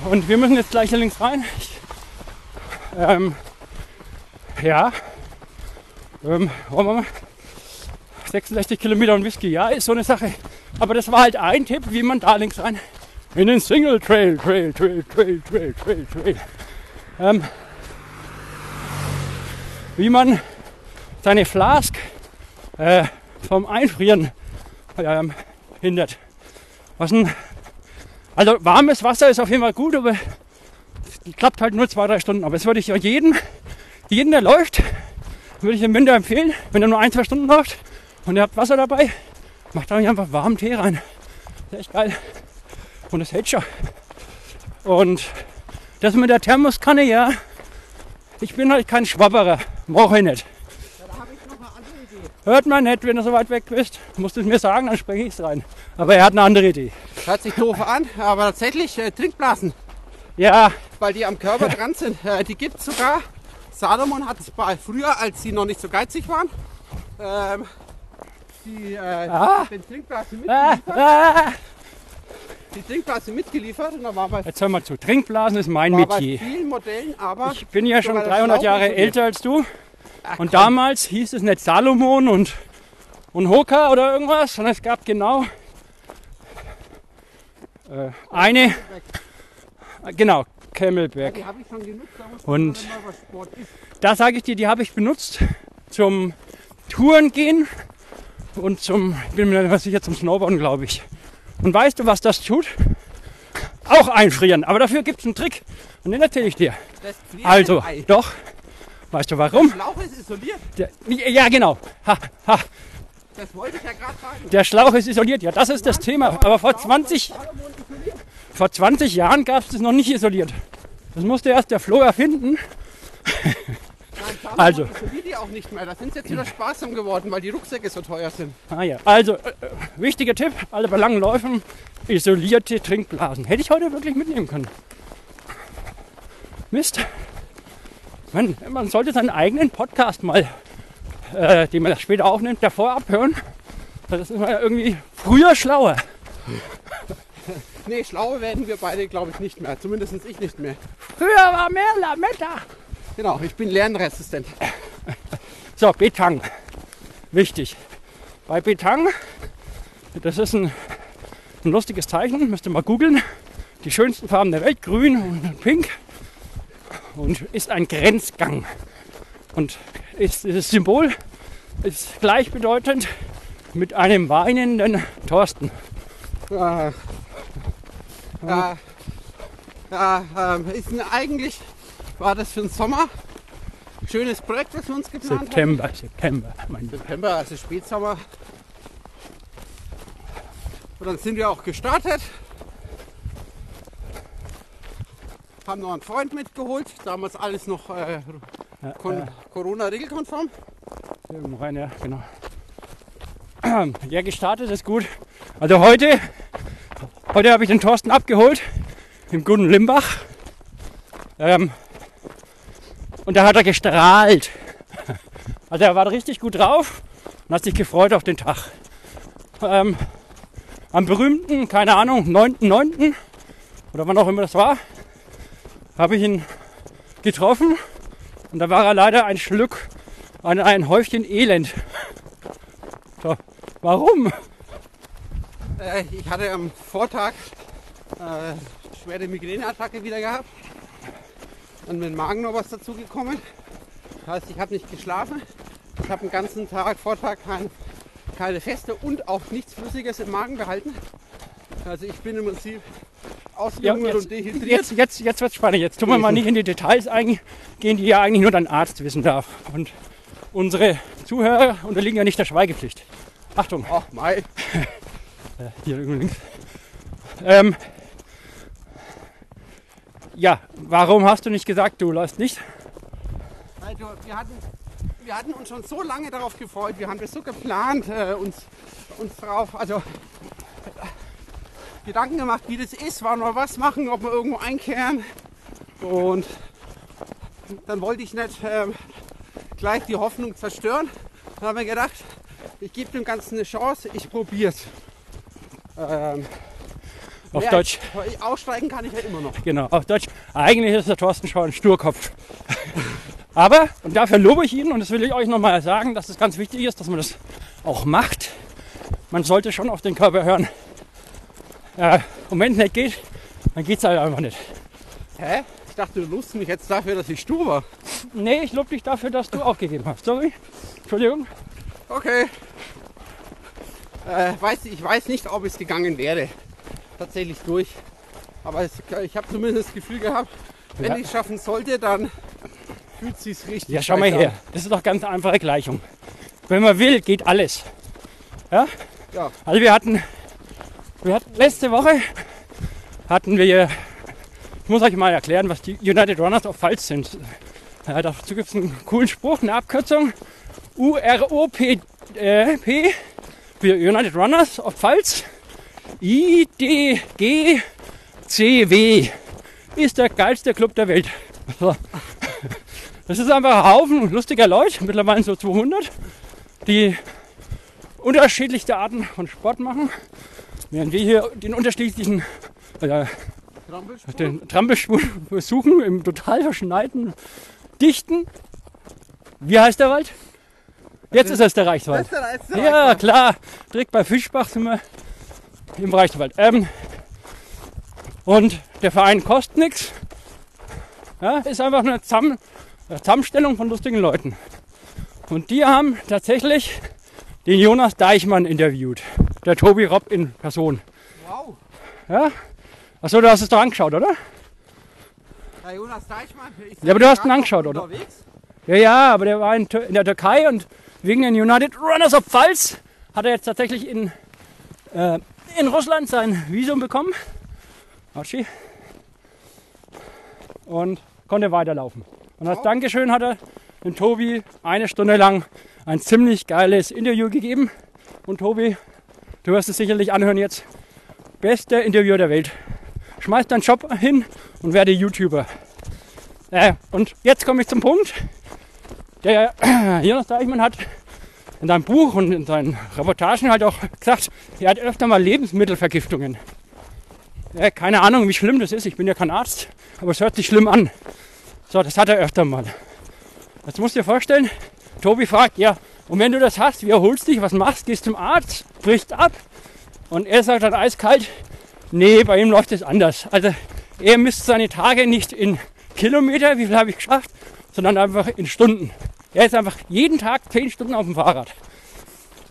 Und wir müssen jetzt gleich hier links rein. Ich, ähm, ja. Ähm, wollen wir mal? 66 Kilometer und Whisky, ja, ist so eine Sache. Aber das war halt ein Tipp, wie man da links rein in den Single Trail, Trail, Trail, Trail, Trail, Trail, Trail. Ähm, wie man seine Flask äh, vom Einfrieren ähm, hindert. Was ein, also warmes Wasser ist auf jeden Fall gut, aber klappt halt nur zwei, drei Stunden. Aber das würde ich jedem, jeden, der läuft, würde ich im Winter empfehlen, wenn er nur ein, zwei Stunden läuft und ihr habt Wasser dabei, macht da einfach warmen Tee rein. Das ist echt geil. Und das hält schon. Und das mit der Thermoskanne, ja, ich bin halt kein Schwabberer. Brauche ich nicht. Da habe ich noch eine andere Idee. Hört man nicht, wenn du so weit weg bist. Musst du es mir sagen, dann spreche ich es rein. Aber er hat eine andere Idee. Hört sich doof an, aber tatsächlich äh, Trinkblasen, Ja, weil die am Körper dran sind. Äh, die gibt es sogar. Salomon hat es bei früher, als sie noch nicht so geizig waren, ähm, die, äh, Ah. den Trinkblasen ah, mitgeliefert. ah. Die Trinkblase mitgeliefert und da war bei, Jetzt hör mal zu. Trinkblasen ist mein war bei Metier. vielen Modellen, aber Ich bin ja schon sogar der 300 Schlauch Jahre älter als du. Ach, Und komm. damals hieß es nicht Salomon und, und Hoka oder irgendwas, sondern es gab genau äh, eine, genau, Camelback. Die habe ich schon genutzt, da Und-. Da sage ich dir, die habe ich benutzt zum Touren gehen und zum, ich bin mir nicht sicher, zum Snowboarden, glaube ich. Und weißt du, was das tut? Auch einfrieren. Aber dafür gibt es einen Trick. Und den erzähle ich dir. Also, doch. Weißt du warum? Der Schlauch ist isoliert. Der, ja, genau. Ha, ha. Das wollte ich ja gerade sagen. Der Schlauch ist isoliert. Ja, das ist das Thema. Aber vor 20, Salomon isoliert. vor 20 Jahren gab es das noch nicht isoliert. Das musste erst der Flo erfinden. Nein, Also. die auch nicht mehr. Da sind sie jetzt wieder sparsam geworden, weil die Rucksäcke so teuer sind. Ah ja. Also, äh, äh, wichtiger Tipp, alle bei langen Läufen, isolierte Trinkblasen. Hätte ich heute wirklich mitnehmen können. Mist. Man, man sollte seinen eigenen Podcast mal, äh, den man später aufnimmt, davor abhören. Das ist immer irgendwie früher schlauer. Nee, schlaue werden wir beide, glaube ich, nicht mehr. Zumindest ich nicht mehr. Früher war mehr Lametta. Genau, ich bin lernresistent. So, Betang. Wichtig. Bei Betang, das ist ein, ein lustiges Zeichen, müsst ihr mal googeln. Die schönsten Farben der Welt, grün und pink. Und ist ein Grenzgang. Und ist, dieses Symbol ist gleichbedeutend mit einem weinenden Thorsten. Ja, ja, ja ähm, ist eigentlich war das für den Sommer schönes Projekt, was wir uns geplant haben. September, September. Mein September, also Spätsommer. Und dann sind wir auch gestartet. Haben noch einen Freund mitgeholt, damals alles noch äh, kon- Corona-regelkonform. Irgendwo rein, ja, genau. Ja, gestartet ist gut. Also heute, heute habe ich den Thorsten abgeholt im guten Limbach. Ähm, und da hat er gestrahlt. Also er war richtig gut drauf und hat sich gefreut auf den Tag. Ähm, am berühmten, keine Ahnung, 9.9. oder wann auch immer das war, habe ich ihn getroffen und da war er leider ein Schluck an ein Häufchen Elend. So, warum? Äh, ich hatte am Vortag äh, schwere Migräneattacke wieder gehabt. Und mit dem Magen noch was dazugekommen. Das heißt, ich habe nicht geschlafen. Ich habe den ganzen Tag, Vortag kein, keine Feste und auch nichts Flüssiges im Magen behalten. Also ich bin im Prinzip Ja, ausgehungert jetzt und dehydriert. jetzt, jetzt, jetzt wird es spannend. Jetzt tun wir mal nicht in die Details eingehen, die ja eigentlich nur dein Arzt wissen darf. Und unsere Zuhörer unterliegen ja nicht der Schweigepflicht. Achtung, Ach mei, äh, hier irgendwo links. Ähm, ja, warum hast du nicht gesagt, du läufst nicht? Also, wir, hatten, wir hatten uns schon so lange darauf gefreut. Wir haben das so geplant, äh, uns, uns drauf. Also Gedanken gemacht, wie das ist, wann wir was machen, ob wir irgendwo einkehren. Und dann wollte ich nicht ähm, gleich die Hoffnung zerstören. Dann habe ich gedacht, ich gebe dem Ganzen eine Chance, ich probiere es. Ähm, Auf ja, Deutsch, Ich, aussteigen kann ich ja immer noch. genau, auf Deutsch. Eigentlich ist der Thorsten schon ein Sturkopf. Aber, und dafür lobe ich ihn, und das will ich euch nochmal sagen, dass es ganz wichtig ist, dass man das auch macht. Man sollte schon auf den Körper hören. Äh, und wenn es nicht geht, dann geht es halt einfach nicht. Hä? Ich dachte, du lust mich jetzt dafür, dass ich stur war. Nee, ich lobe dich dafür, dass du aufgegeben hast. Sorry. Entschuldigung. Okay. Äh, weiß, ich weiß nicht, ob es gegangen wäre. Tatsächlich durch. Aber es, ich habe zumindest das Gefühl gehabt, wenn Ja. ich es schaffen sollte, dann fühlt es sich richtig Ja, schau mal her. Das ist doch ganz einfache Gleichung. Wenn man will, geht alles. Ja? an. Ja, Also wir hatten, wir hatten letzte Woche hatten wir, ich muss euch mal erklären, was die United Runners of Pfalz sind. Ja, dazu gibt es einen coolen Spruch, eine Abkürzung. UROP äh, für United Runners of Pfalz. IDGCW ist der geilste Club der Welt. Das ist einfach ein Haufen lustiger Leute, mittlerweile so 200, die unterschiedlichste Arten von Sport machen, während wir hier den unterschiedlichen äh, Trampelspur. den Trampelspuren versuchen im total verschneiten, dichten. Wie heißt der Wald? Jetzt ist es der Reichswald. Der letzte Ja, klar. Direkt bei Fischbach sind wir im Reichswald. Ähm, und der Verein kostet nichts. Ja, ist einfach eine Zusammen eine Zusammenstellung von lustigen Leuten. Und die haben tatsächlich den Jonas Deichmann interviewt. Der Tobi Robb in Person. Wow. Ja? Achso, du hast es doch angeschaut, oder? Herr Jonas Deichmann. ich Ja, aber du hast ihn angeschaut, oder? Unterwegs. Ja, ja, aber der war in, in der Türkei und wegen den United Runners of Pfalz hat er jetzt tatsächlich in, äh, in Russland sein Visum bekommen. Hatschi. Und konnte weiterlaufen. Und als Wow. Dankeschön hat er dem Tobi eine Stunde lang ein ziemlich geiles Interview gegeben. Und Tobi, du wirst es sicherlich anhören jetzt. Bester Interviewer der Welt. Schmeiß deinen Job hin und werde YouTuber. Äh, und jetzt komme ich zum Punkt. Der Jonas Deichmann hat in seinem Buch und in seinen Reportagen halt auch gesagt, er hat öfter mal Lebensmittelvergiftungen. Ja, keine Ahnung, wie schlimm das ist. Ich bin ja kein Arzt, aber es hört sich schlimm an. So, das hat er öfter mal. Jetzt musst du dir vorstellen, Tobi fragt, ja, und wenn du das hast, wie erholst du dich, was machst, gehst zum Arzt, bricht ab. Und er sagt dann eiskalt, nee, bei ihm läuft es anders. Also er misst seine Tage nicht in Kilometer, wie viel habe ich geschafft, sondern einfach in Stunden. Er ist einfach jeden Tag 10 Stunden auf dem Fahrrad.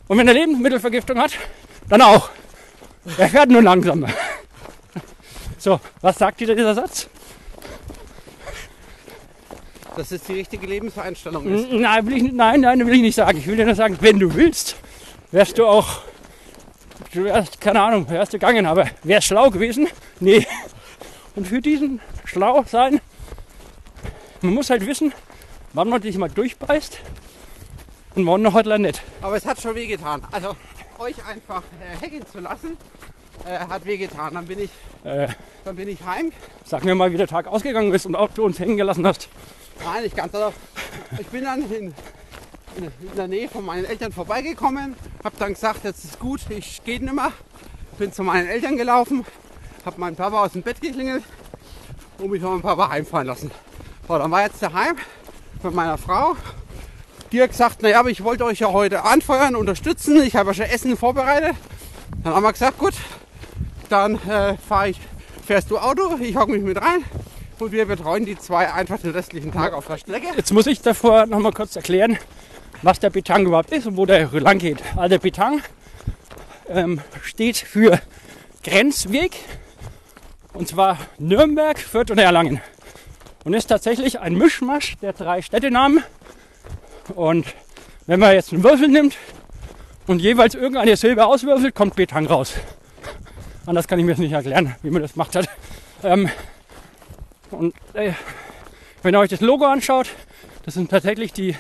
Und wenn er Lebensmittelvergiftung hat, dann auch. Er fährt nur langsamer. So, was sagt dir dieser Satz? Dass es die richtige Lebenseinstellung ist. Nein, will ich, nein, nein, will ich nicht sagen. Ich will dir nur sagen, wenn du willst, wärst du auch, du wärst, keine Ahnung, wärst du gegangen, aber wärst schlau gewesen? Nee. Und für diesen schlau sein, man muss halt wissen, wann man dich mal durchbeißt und wann noch heute nicht. Aber es hat schon wehgetan. Also euch einfach äh, hängen zu lassen, äh, hat wehgetan. Dann bin ich, Äh, dann bin ich heim. sag mir mal, wie der Tag ausgegangen ist und ob du uns hängen gelassen hast. Nein, nicht ganz. Also, ich bin dann in, in, der Nähe von meinen Eltern vorbeigekommen, habe dann gesagt, jetzt ist gut, ich gehe nicht mehr. Bin zu meinen Eltern gelaufen, habe meinen Papa aus dem Bett geklingelt und mich von meinem Papa heimfahren lassen. So, dann war jetzt daheim mit meiner Frau. Die hat gesagt, naja, aber ich wollte euch ja heute anfeuern, unterstützen. Ich habe ja schon Essen vorbereitet. Dann haben wir gesagt, gut, dann äh, fahr ich, fährst du Auto, ich hocke mich mit rein und wir betreuen die zwei einfach den restlichen Tag auf der Strecke. Jetzt muss ich davor noch mal kurz erklären, was der Betang überhaupt ist und wo der lang geht. Also der Betang ähm, steht für Grenzweg und zwar Nürnberg, Fürth und Erlangen. Und ist tatsächlich ein Mischmasch der drei Städtenamen. Und wenn man jetzt einen Würfel nimmt und jeweils irgendeine Silbe auswürfelt, kommt Betang raus. Anders kann ich mir das nicht erklären, wie man das gemacht hat. Ähm, und äh, wenn ihr euch das Logo anschaut, das sind tatsächlich die,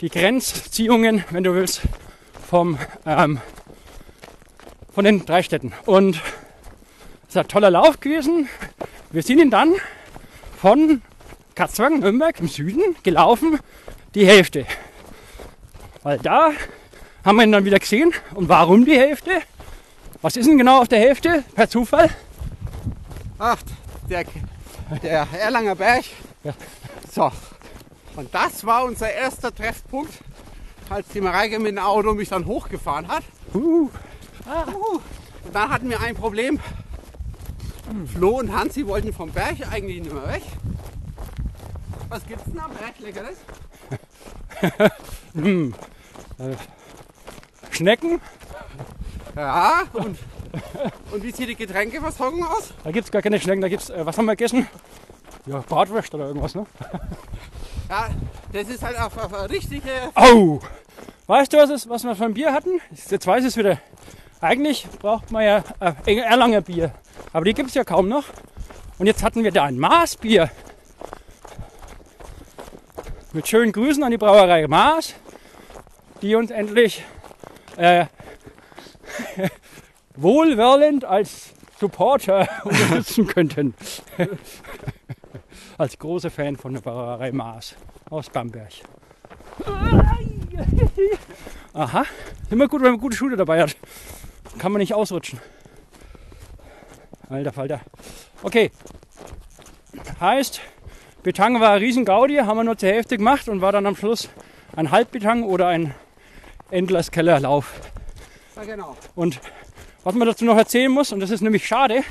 die Grenzziehungen, wenn du willst, vom, ähm, von den drei Städten. Und ist ein toller Lauf gewesen. Wir sind ihn dann von Katzwang, Nürnberg im Süden gelaufen, die Hälfte. Weil da haben wir ihn dann wieder gesehen. Und warum die Hälfte? Was ist denn genau auf der Hälfte? Per Zufall? Ach, der, der Erlanger Berg. Ja. So. Und das war unser erster Treffpunkt, als die Mareike mit dem Auto mich dann hochgefahren hat. Uh, Uh, Und dann hatten wir ein Problem. Flo und Hansi wollten vom Berg eigentlich nicht mehr weg. Was gibt's denn am Berg Leckeres? Schnecken, Ja, und, und wie sieht die Getränkeversorgung aus? da gibt es gar keine Schnecken, da gibt's, äh, was haben wir gegessen? Ja, Bratwurst oder irgendwas, ne? Ja, das ist halt auf, auf eine richtige. Au! Weißt du, was, es, was wir für ein Bier hatten? Jetzt weiß ich es wieder. Eigentlich braucht man ja äh, Erlanger Bier. Aber die gibt es ja kaum noch. Und jetzt hatten wir da ein Maßbier. Mit schönen Grüßen an die Brauerei Maß, die uns endlich äh, wohlwollend als Supporter unterstützen könnten. als großer Fan von der Brauerei Maß aus Bamberg. Aha, immer gut, wenn man gute Schuhe dabei hat. Kann man nicht ausrutschen. Alter Falter. Okay. Heißt, Betang war ein Riesengaudi, haben wir nur zur Hälfte gemacht und war dann am Schluss ein Halbbetang oder ein Endless Kellerlauf. Ja, genau. Und was man dazu noch erzählen muss, und das ist nämlich schade,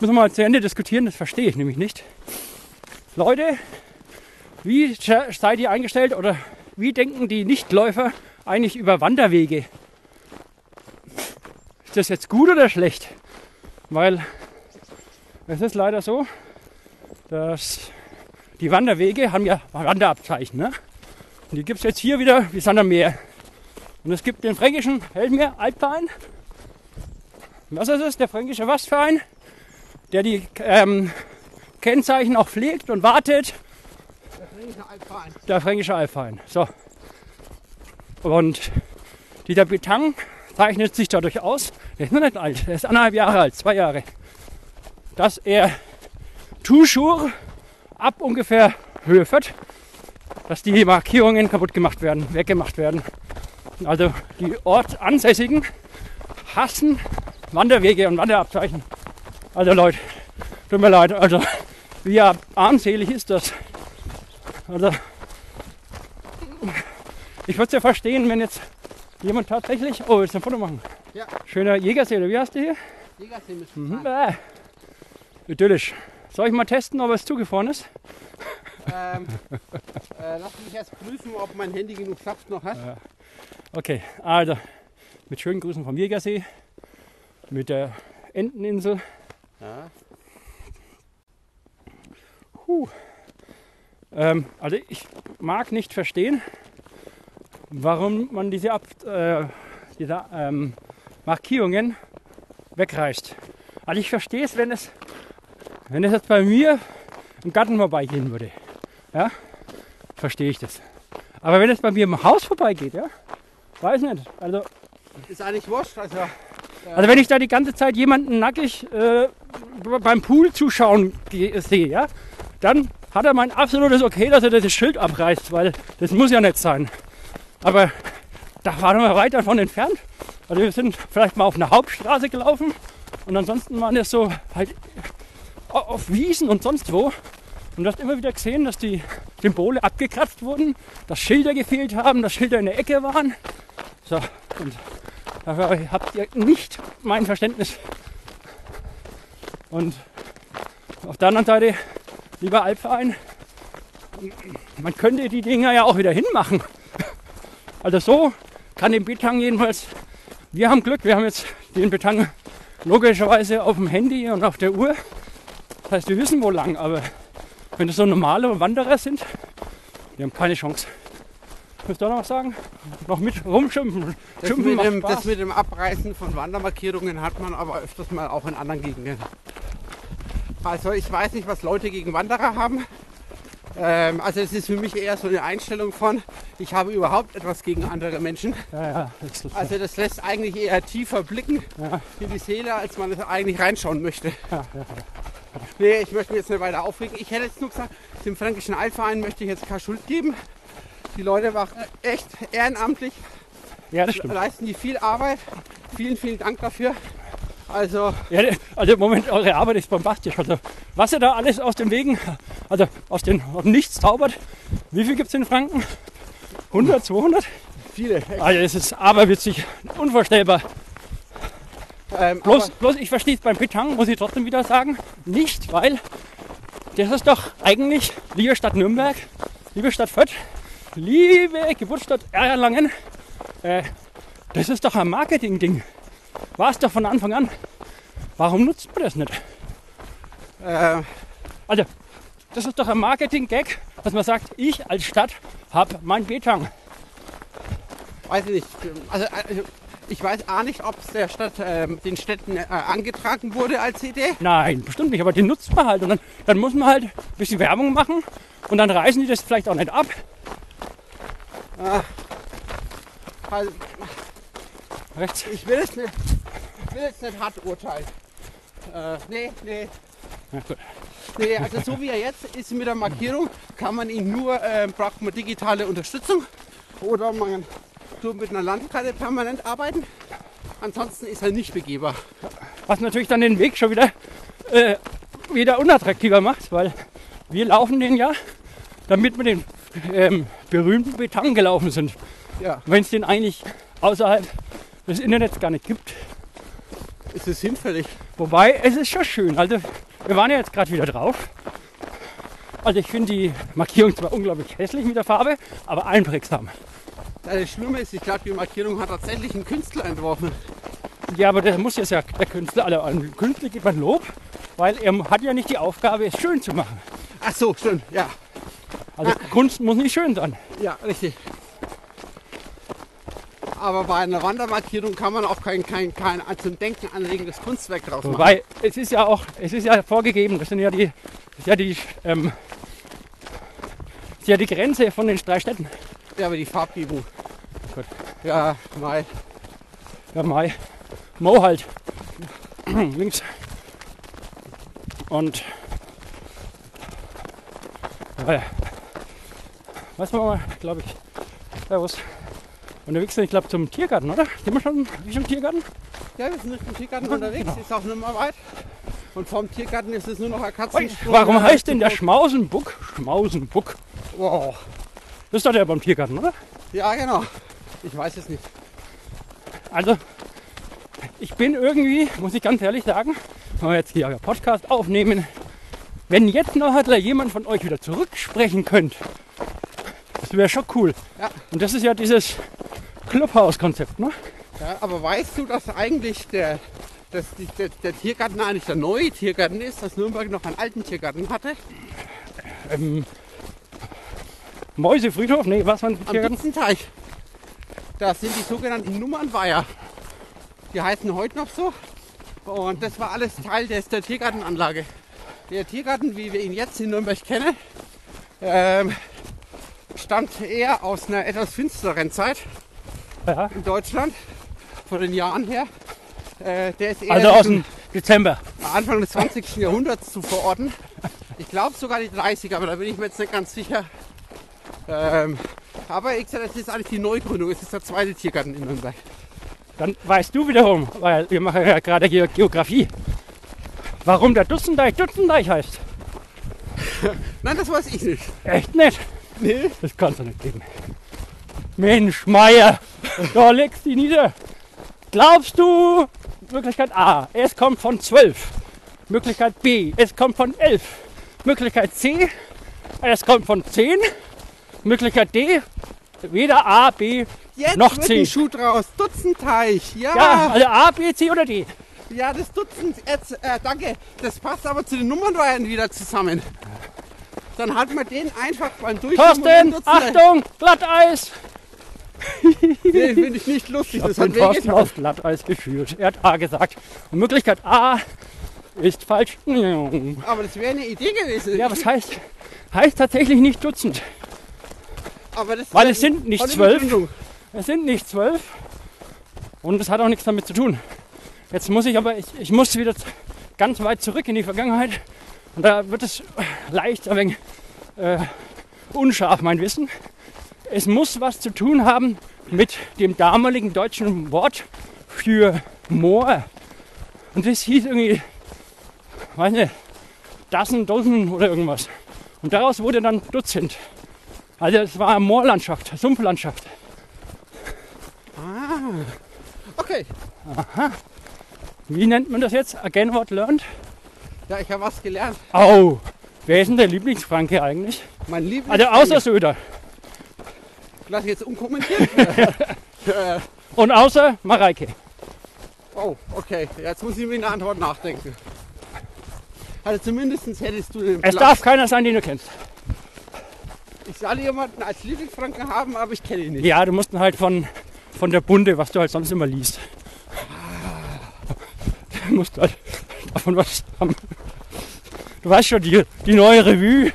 müssen wir mal zu Ende diskutieren, das verstehe ich nämlich nicht. Leute, wie seid ihr eingestellt oder wie denken die Nichtläufer eigentlich über Wanderwege? Ist das jetzt gut oder schlecht? Weil es ist leider so, dass die Wanderwege haben ja Wanderabzeichen. Ne? Und die gibt es jetzt hier wieder wie Sand am Meer. Und es gibt den fränkischen Heldenmeer Altverein. Was ist es? Der fränkische Wastverein, der die ähm, Kennzeichen auch pflegt und wartet. Der Fränkische Altverein. Der fränkische Altverein. So. Und dieser Betang zeichnet sich dadurch aus, der ist noch nicht alt, der ist anderthalb Jahre alt, zwei Jahre, dass er toujours ab ungefähr Höhe Fürth, dass die Markierungen kaputt gemacht werden, weggemacht werden. Also die Ortsansässigen hassen Wanderwege und Wanderabzeichen. Also Leute, tut mir leid, also wie armselig ist das? Also ich würde es ja verstehen, wenn jetzt jemand tatsächlich. Oh, willst du ein Foto machen? Ja. Schöner Jägersee, oder wie heißt der hier? Jägersee müssen Mhm. Äh. Idyllisch. Soll ich mal testen, ob es zugefroren ist? Ähm, äh, lass mich erst prüfen, ob mein Handy genug Saft noch hat. Okay, also mit schönen Grüßen vom Jägersee, mit der Enteninsel. Ja. Puh. Ähm, also ich mag nicht verstehen, warum man diese, Ab äh, diese ähm, Markierungen wegreißt. Also ich verstehe es, wenn es, wenn es jetzt bei mir im Garten vorbeigehen würde. Ja, verstehe ich das. Aber wenn es bei mir im Haus vorbeigeht, ja, weiß nicht. Also, Ist eigentlich wurscht. Also, also wenn ich da die ganze Zeit jemanden nackig äh, beim Pool zuschauen ge- sehe, ja, dann hat er mein absolutes Okay, dass er das Schild abreißt, weil das muss ja nicht sein. Aber da waren wir weit davon entfernt. Also wir sind vielleicht mal auf einer Hauptstraße gelaufen und ansonsten waren das so halt au- auf Wiesen und sonst wo. Und du hast immer wieder gesehen, dass die Symbole abgekratzt wurden, dass Schilder gefehlt haben, dass Schilder in der Ecke waren. So, und dafür habt ihr nicht mein Verständnis. Und auf der anderen Seite, lieber Altverein, man könnte die Dinger ja auch wieder hinmachen. Also so kann den Betang jedenfalls, wir haben Glück, wir haben jetzt den Betang logischerweise auf dem Handy und auf der Uhr. Das heißt, wir wissen wo lang, aber wenn das so normale Wanderer sind, die haben keine Chance. Willst du auch noch was sagen? Noch mit rumschimpfen. das, Schimpfen mit dem, das mit dem Abreißen von Wandermarkierungen hat man aber öfters mal auch in anderen Gegenden. Also ich weiß nicht, was Leute gegen Wanderer haben. Ähm, also es ist für mich eher so eine Einstellung von, ich habe überhaupt etwas gegen andere Menschen. Ja, ja. Das Also das lässt eigentlich eher tiefer blicken ja, in die Seele, als man es eigentlich reinschauen möchte. Nee, ich möchte mich jetzt nicht weiter aufregen. Ich hätte jetzt nur gesagt, dem Fränkischen Altverein möchte ich jetzt keine Schuld geben. Die Leute machen echt ehrenamtlich, ja, das stimmt. leisten die viel Arbeit. Vielen, vielen Dank dafür. Also, Ja, also im Moment, eure Arbeit ist bombastisch. Also, was ihr da alles aus dem Wegen, also aus, den, aus dem Nichts zaubert. Wie viel gibt es in Franken? 100, 200? viele. Also, es ist aberwitzig, unvorstellbar. Ähm, Bloß, bloß ich verstehe es beim Petang, muss ich trotzdem wieder sagen, nicht, weil das ist doch eigentlich, liebe Stadt Nürnberg, liebe Stadt Fürth, liebe Geburtsstadt Erlangen, äh, das ist doch ein Marketing-Ding. War es doch von Anfang an. Warum nutzt man das nicht? äh, Also, das ist doch ein Marketing-Gag, dass man sagt, ich als Stadt habe mein Betang. weiß ich nicht. Also, also ich weiß auch nicht, ob es der Stadt, ähm, den Städten äh, angetragen wurde als Idee. Nein, bestimmt nicht, aber den nutzt man halt. Und dann, dann muss man halt ein bisschen Werbung machen und dann reißen die das vielleicht auch nicht ab. Also, Rechts. ich will jetzt nicht, ich will jetzt nicht hart urteilen. Äh, nee, nee. Nee, also so wie er jetzt ist mit der Markierung, kann man ihn nur, äh, braucht man digitale Unterstützung oder man tut mit einer Landkarte permanent arbeiten. Ansonsten ist er nicht begehbar. Was natürlich dann den Weg schon wieder, äh, wieder unattraktiver macht, weil wir laufen den ja, damit wir den ähm, berühmten Betang gelaufen sind. Ja, Wenn es den eigentlich außerhalb des Internets gar nicht gibt. ist es hinfällig. Wobei, es ist schon schön. Also, wir waren ja jetzt gerade wieder drauf. Also, ich finde die Markierung zwar unglaublich hässlich mit der Farbe, aber einprägsam. Das Schlimme ist, ich glaube, die Markierung hat tatsächlich ein Künstler entworfen. Ja, aber der muss jetzt ja, der Künstler, also an Künstler gibt man Lob, weil er hat ja nicht die Aufgabe, es schön zu machen. Ach so, stimmt, ja. Also, Kunst muss nicht schön sein. Ja, richtig. Aber bei einer Wandermarkierung kann man auch kein, kein, kein zum Denken anregendes Kunstwerk draus machen. Wobei, es ist ja auch, es ist ja vorgegeben, das sind ja die, ja die, ähm, ist ja die Grenze von den drei Städten. Ja, aber die Farbgebung. Gut. Ja, Mai. Ja, Mai. Mo halt. Links. Und. Ja, was machen wir, glaube ich. Servus. Unterwegs sind, ich glaube, zum Tiergarten, oder? Sind wir schon Richtung Tiergarten? Ja, wir sind Richtung Tiergarten unterwegs, ist auch nicht mehr weit. Und vom Tiergarten ist es nur noch ein Katzensprung. warum heißt denn der Schmausenbuck Schmausenbuck? Wow. Das ist doch der beim Tiergarten, oder? Ja, genau. Ich weiß es nicht. Also, ich bin irgendwie, muss ich ganz ehrlich sagen, wenn wir jetzt hier Podcast aufnehmen, wenn jetzt noch jemand von euch wieder zurücksprechen könnt, das wäre schon cool. Ja. Und das ist ja dieses Clubhouse-Konzept, ne? Ja, aber weißt du, dass eigentlich der, dass die, der, der Tiergarten eigentlich der neue Tiergarten ist, dass Nürnberg noch einen alten Tiergarten hatte? Ähm, Mäusefriedhof? Nee, was war ein Am Tiergarten? Ditzenteich. Das sind die sogenannten Nummernweiher. Die heißen heute noch so. Und das war alles Teil des, der Tiergartenanlage. Der Tiergarten, wie wir ihn jetzt in Nürnberg kennen, ähm, stammt eher aus einer etwas finsteren Zeit Ja. in Deutschland, von den Jahren her. Äh, der ist eher Also aus dem Dezember. Anfang des 20. Jahrhunderts zu verorten. Ich glaube sogar die 30er, aber da bin ich mir jetzt nicht ganz sicher. Ähm, aber ich sage, das ist eigentlich die Neugründung. Es ist der zweite Tiergarten in Nürnberg. Dann weißt du wiederum, weil wir machen ja gerade Ge Geografie, warum der Dutzendeich Dutzendeich heißt. Nein, das weiß ich nicht. Echt nicht? Nee. Das kannst du nicht geben. Mensch, Meier, da legst du nieder. Glaubst du, Möglichkeit A, es kommt von 12. Möglichkeit B, es kommt von 11. Möglichkeit C, es kommt von 10. Möglichkeit D, weder A, B, Jetzt Noch wird zehn. ein Schuh draus. Dutzenteich. Ja, ja, also A, B, C oder D. das Dutzend. Jetzt, äh, danke. Das passt aber zu den Nummernreihen wieder zusammen. Dann halten wir den einfach beim Durchgehen. Thorsten, Achtung, Glatteis. Den finde ich nicht lustig. Das Ich hat bin Thorsten auf Glatteis geführt. Er hat A gesagt. Und Möglichkeit A ist falsch. Ja, Aber das wäre eine Idee gewesen. was heißt? Heißt tatsächlich nicht Dutzend. Aber das Weil es sind nicht zwölf. Es sind nicht zwölf und es hat auch nichts damit zu tun. Jetzt muss ich aber, ich, ich muss wieder ganz weit zurück in die Vergangenheit und da wird es leicht ein wenig äh, unscharf, mein Wissen. Es muss was zu tun haben mit dem damaligen deutschen Wort für Moor. Und das hieß irgendwie, weiß nicht, Dassen, Dosen oder irgendwas. Und daraus wurde dann Dutzend. Also es war Moorlandschaft, Sumpflandschaft. Okay. Wie nennt man das jetzt? Again what learned? Ja, ich habe was gelernt. Au! Wer ist denn der Lieblingsfranke eigentlich? Mein Lieblings. Also außer Söder. Lass ich jetzt unkommentiert. äh, Und außer Mareike. oh, okay. Jetzt muss ich mir eine Antwort nachdenken. Also zumindest hättest du den Es Platz. darf keiner sein, den du kennst. Ich soll jemanden als Lieblingsfranken haben, aber ich kenne ihn nicht. Ja, du musst ihn halt von, von der Bunde, was du halt sonst immer liest. Du musst halt davon was haben. Du weißt schon, die, die neue Revue.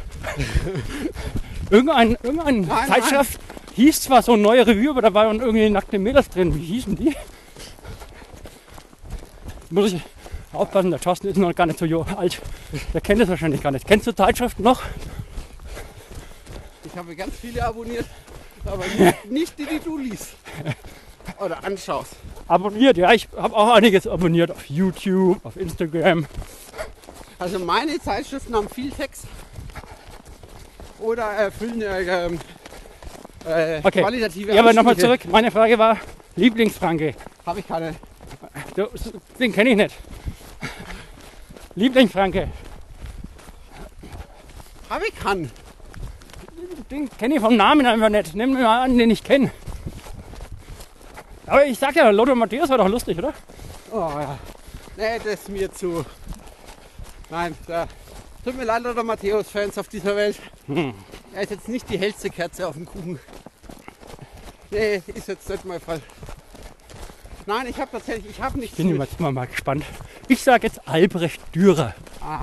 Irgendein, irgendein Nein, Zeitschrift hieß zwar so neue Revue, aber da waren irgendwie nackte Mädels drin. Wie hießen die? Muss ich aufpassen, der Thorsten ist noch gar nicht so alt. Der kennt das wahrscheinlich gar nicht. Kennst du Zeitschriften noch? Ich habe ganz viele abonniert, aber nicht, nicht die, die du liest. Oder anschaust. Abonniert, ja, ich habe auch einiges abonniert auf YouTube, auf Instagram. Also meine Zeitschriften haben viel Text. Oder erfüllen äh, ähm, äh, Okay. qualitative Ja, aber nochmal zurück. Meine Frage war Lieblingsfranke. Habe ich keine. Du- Den kenne ich nicht. Lieblingsfranke. Habe ich keinen. Den kenne ich vom Namen einfach nicht. Nimm mir mal an, den ich kenne. Aber ich sag ja, Lotto Matthäus war doch lustig, oder? Oh ja. Nee, das ist mir zu. Nein, da. Tut mir leid, oder Matthäus-Fans auf dieser Welt. Hm. Er ist jetzt nicht die hellste Kerze auf dem Kuchen. Nee, ist jetzt nicht mein Fall. Nein, ich habe tatsächlich, ich habe nichts Bin mit. jetzt mal, mal gespannt. Ich sage jetzt Albrecht Dürer. Ah,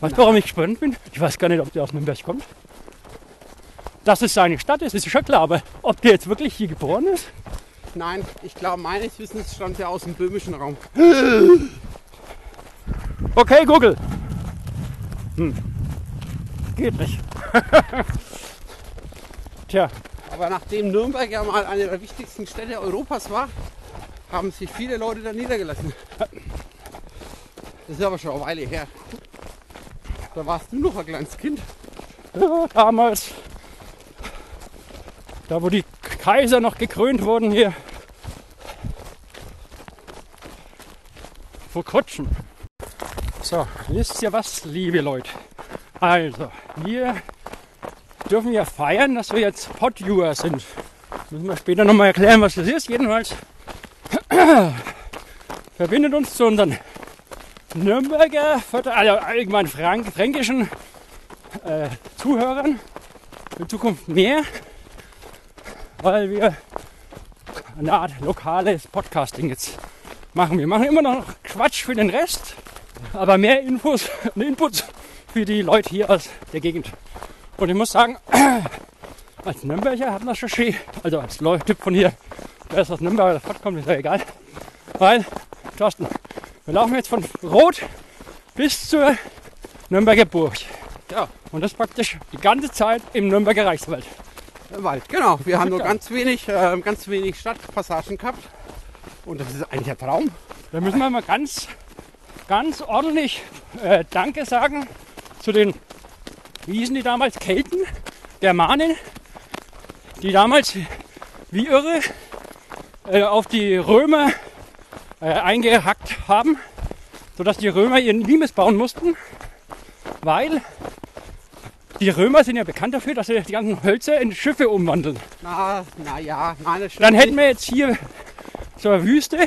Weißt du, warum ich gespannt bin? Ich weiß gar nicht, ob der aus Nürnberg kommt. Dass es seine Stadt ist, ist schon klar. Aber ob der jetzt wirklich hier geboren ist? nein, ich glaube, meines Wissens stammt er aus dem böhmischen Raum. Okay, Google. Hm. Geht nicht. Tja, Aber nachdem Nürnberg ja mal eine der wichtigsten Städte Europas war, haben sich viele Leute da niedergelassen. Das ist aber schon eine Weile her. Da warst du noch ein kleines Kind. ja, damals, da wo die Kaiser noch gekrönt wurden hier. Vor kurzem. So, wisst ihr was, liebe Leute? Also, wir dürfen ja feiern, dass wir jetzt Podviewer sind. Müssen wir später nochmal erklären, was das ist. Jedenfalls verbindet uns zu unseren Nürnberger, also allgemein Frank, fränkischen äh, Zuhörern in Zukunft mehr, weil wir eine Art lokales Podcasting jetzt machen. Wir machen immer noch Quatsch für den Rest, aber mehr Infos und Inputs für die Leute hier aus der Gegend. Und ich muss sagen, als Nürnberger hat man schon schön, also als Leu- Typ von hier, wer ist aus Nürnberg oder Stadt kommt, ist ja egal. Weil, Thorsten, wir laufen jetzt von Rot bis zur Nürnberger Burg. Ja, Und das praktisch die ganze Zeit im Nürnberger Reichswald. Wald. Genau, wir haben nur Ja. ganz wenig, äh, ganz wenig Stadtpassagen gehabt. Und das ist eigentlich ein Traum. Da müssen wir mal ganz, ganz ordentlich äh, Danke sagen zu den, wie hießen die damals, Kelten, Germanen, die damals wie irre äh, auf die Römer äh, eingehackt haben, sodass die Römer ihren Limes bauen mussten, weil die Römer sind ja bekannt dafür, dass sie die ganzen Hölzer in Schiffe umwandeln. Na, na ja, nein, das stimmt Dann hätten wir jetzt hier so eine Wüste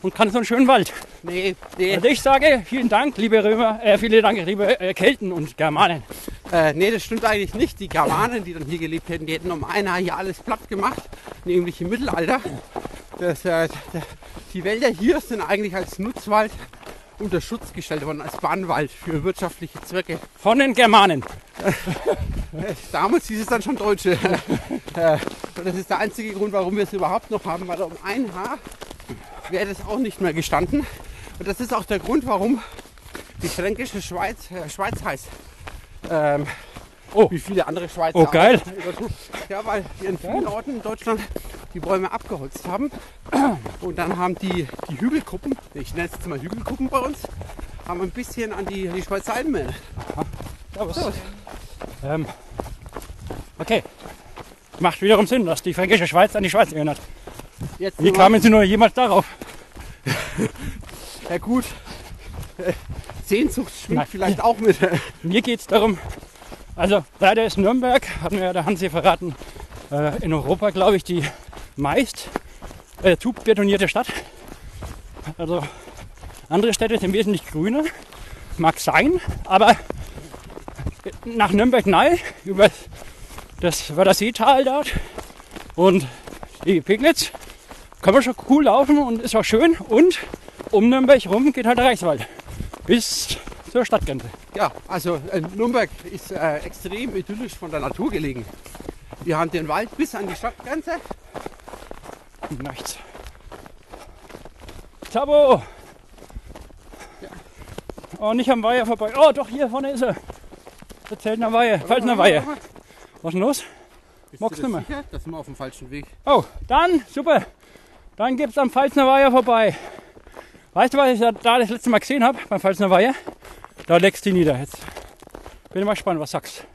und kann so einen schönen Wald. Nee, nee, Also ich sage vielen Dank, liebe Römer, äh, vielen Dank, liebe äh, Kelten und Germanen. äh, nee, das stimmt eigentlich nicht. Die Germanen, die dann hier gelebt hätten, die hätten um ein Jahr hier alles platt gemacht, nämlich im Mittelalter. Das, äh, die Wälder hier sind eigentlich als Nutzwald unter Schutz gestellt worden als Bahnwald für wirtschaftliche Zwecke. Von den Germanen. Damals hieß es dann schon Deutsche. Äh, und das ist der einzige Grund, warum wir es überhaupt noch haben, weil um ein Haar wäre das auch nicht mehr gestanden. Und das ist auch der Grund, warum die fränkische Schweiz äh, Schweiz heißt. Ähm, Oh. Wie viele andere Schweizer. Oh, geil. Ja, weil wir in vielen Orten in Deutschland die Bäume abgeholzt haben. Und dann haben die, die Hügelgruppen, ich nenne es jetzt mal Hügelgruppen bei uns, haben ein bisschen an die, die Schweizer Alpen erinnert. Servus. Ähm, okay. Macht wiederum Sinn, dass die fränkische Schweiz an die Schweiz erinnert. Jetzt Wie kamen Sie nur jemals darauf? Ja gut, Sehnsucht schwingt vielleicht auch mit. Mir geht es darum, also leider ist Nürnberg, hat mir ja der Hansi verraten, äh, in Europa, glaube ich, die meist äh, zubetonierte Stadt. Also andere Städte sind wesentlich grüner, mag sein, aber nach Nürnberg nahe, über das Wörtherseetal dort und die Pegnitz, kann man schon cool laufen und ist auch schön. Und um Nürnberg rum geht halt der Reichswald bis zur Stadtgrenze. Ja, also äh, Nürnberg ist äh, extrem idyllisch von der Natur gelegen. Wir haben den Wald bis an die Stadtgrenze. Nichts. Tabo! Oh, nicht am Weiher vorbei. Oh, doch, hier vorne ist er. Der Zeltner Weihe, Pfalzner Weihe. Was ist denn los? Bist Magst du nicht sicher? Das sind wir auf dem falschen Weg. Oh, dann, super. Dann gibt's am Pfalzner Weiher vorbei. Weißt du, was ich da, da das letzte Mal gesehen habe beim Pfalzner Weiher? Da leckst du nieder. Jetzt bin ich mal gespannt, was sagst.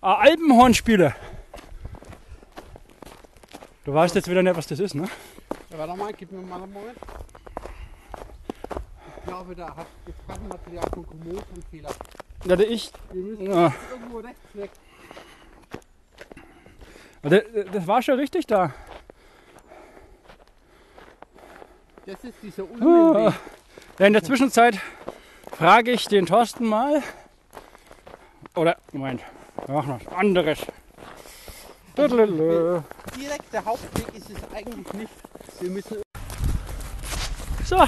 Ah, Alpenhornspieler. Du weißt jetzt wieder nicht, was das ist, ne? Ja, warte mal, gib mir mal einen Moment. Ich glaube, da hat das Kartenmaterial von Komoot einen Fehler. Ja, der ich. Wir müssen Ja. irgendwo rechts weg. Das, das war schon richtig da. Das ist dieser Ah. Ulmenweg. Ja, in der Zwischenzeit frage ich den Thorsten mal. Oder, Moment, wir machen was anderes. Direkt der Hauptweg ist es eigentlich nicht. Wir müssen So,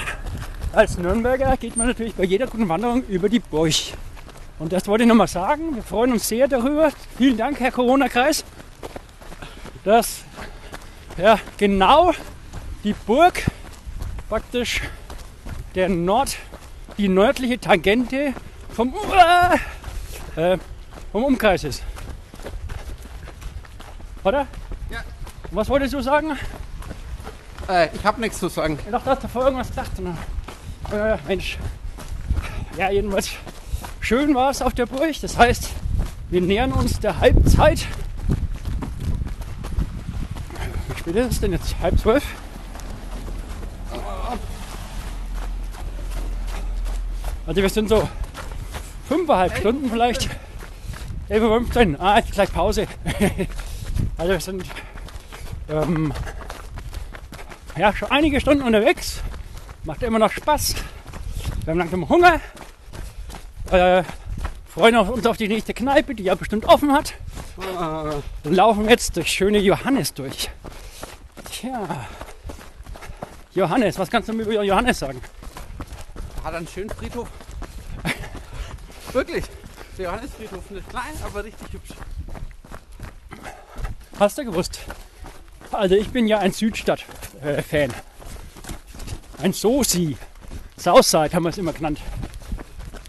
als Nürnberger geht man natürlich bei jeder guten Wanderung über die Burg. Und das wollte ich nochmal sagen. Wir freuen uns sehr darüber. Vielen Dank, Herr Corona-Kreis, dass ja, genau die Burg praktisch der Nord, die nördliche Tangente vom, äh, vom Umkreis ist. Oder? Ja. Was wolltest du sagen? Äh, ich habe nichts zu sagen. Ich dachte, du hast davor irgendwas gedacht. Na, Äh, Mensch. Ja, jedenfalls schön war es auf der Burg. Das heißt, wir nähern uns der Halbzeit. Wie spät ist es denn jetzt? Halb zwölf? Also wir sind so fünfeinhalb Stunden vielleicht. 11.15 Uhr. Ah, jetzt gleich Pause. also wir sind ähm, ja, schon einige Stunden unterwegs. Macht immer noch Spaß. Wir haben langsam Hunger. Äh, freuen uns auf die nächste Kneipe, die ja bestimmt offen hat. Und laufen jetzt durch schöne Johannes durch. Tja. Johannes, was kannst du mir über Johannes sagen? Hat einen schönen Friedhof. Wirklich. Der Johannesfriedhof nicht klein, aber richtig hübsch. Hast du gewusst? Also ich bin ja ein Südstadt-Fan. Ein Sosi. Southside haben wir es immer genannt.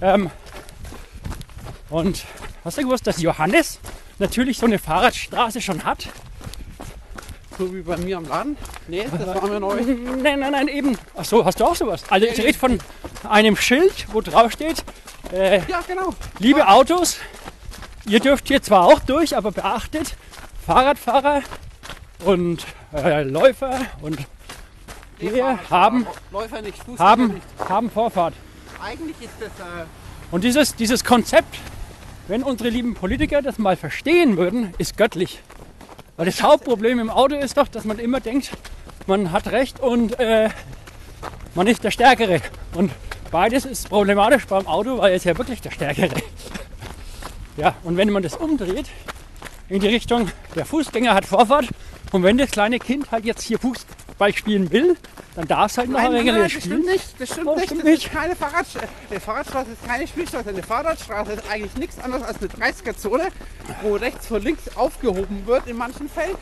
Ähm, und hast du gewusst, dass Johannes natürlich so eine Fahrradstraße schon hat? So wie bei mir am Laden. Nee, das war mir neu. Nein, nein, nein, eben. Ach so, hast du auch sowas? Also ich rede von einem Schild, wo drauf steht, äh, Ja, genau. liebe Autos, ihr dürft hier zwar auch durch, aber beachtet, Fahrradfahrer und äh, Läufer und Nee, Wir haben- Läufer nicht, haben, nicht. haben Vorfahrt. Eigentlich ist das äh, Und dieses, dieses Konzept, wenn unsere lieben Politiker das mal verstehen würden, ist göttlich. Weil das Hauptproblem im Auto ist doch, dass man immer denkt, man hat recht und äh, man ist der Stärkere. Und beides ist problematisch beim Auto, weil er ist ja wirklich der Stärkere. Ja, und wenn man das umdreht in die Richtung, der Fußgänger hat Vorfahrt und wenn das kleine Kind halt jetzt hier Fuß Fußball spielen will, dann darf es halt noch Nein, nein, regulär nein, das spielen. stimmt nicht. Das stimmt Oh, nicht. stimmt das nicht. ist keine Fahrradstraße. Eine Fahrradstraße ist keine Spielstraße. Eine Fahrradstraße ist eigentlich nichts anderes als eine 30er-Zone, wo rechts vor links aufgehoben wird in manchen Fällen.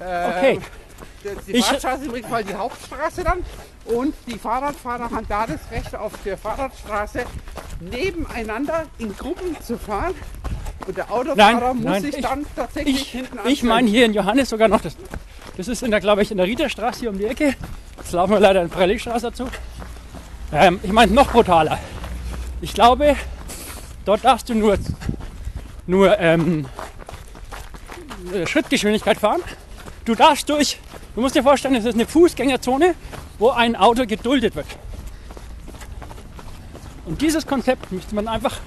Ähm, Okay. Die Ich- Fahrradstraße ist übrigens mal die Hauptstraße dann. Und die Fahrradfahrer haben da das Recht, auf der Fahrradstraße nebeneinander in Gruppen zu fahren. Und der Autofahrer Nein, muss nein, sich ich- dann tatsächlich Ich, hinten ich meine hier in Johannes sogar noch, das, das ist in der, glaube ich, in der Rieterstraße hier um die Ecke. Jetzt laufen wir leider in die Parallelstraße dazu. Ähm, ich meine noch brutaler. Ich glaube, dort darfst du nur, nur ähm, äh, Schrittgeschwindigkeit fahren. Du darfst durch, du musst dir vorstellen, es ist eine Fußgängerzone, wo ein Auto geduldet wird. Und dieses Konzept müsste man einfach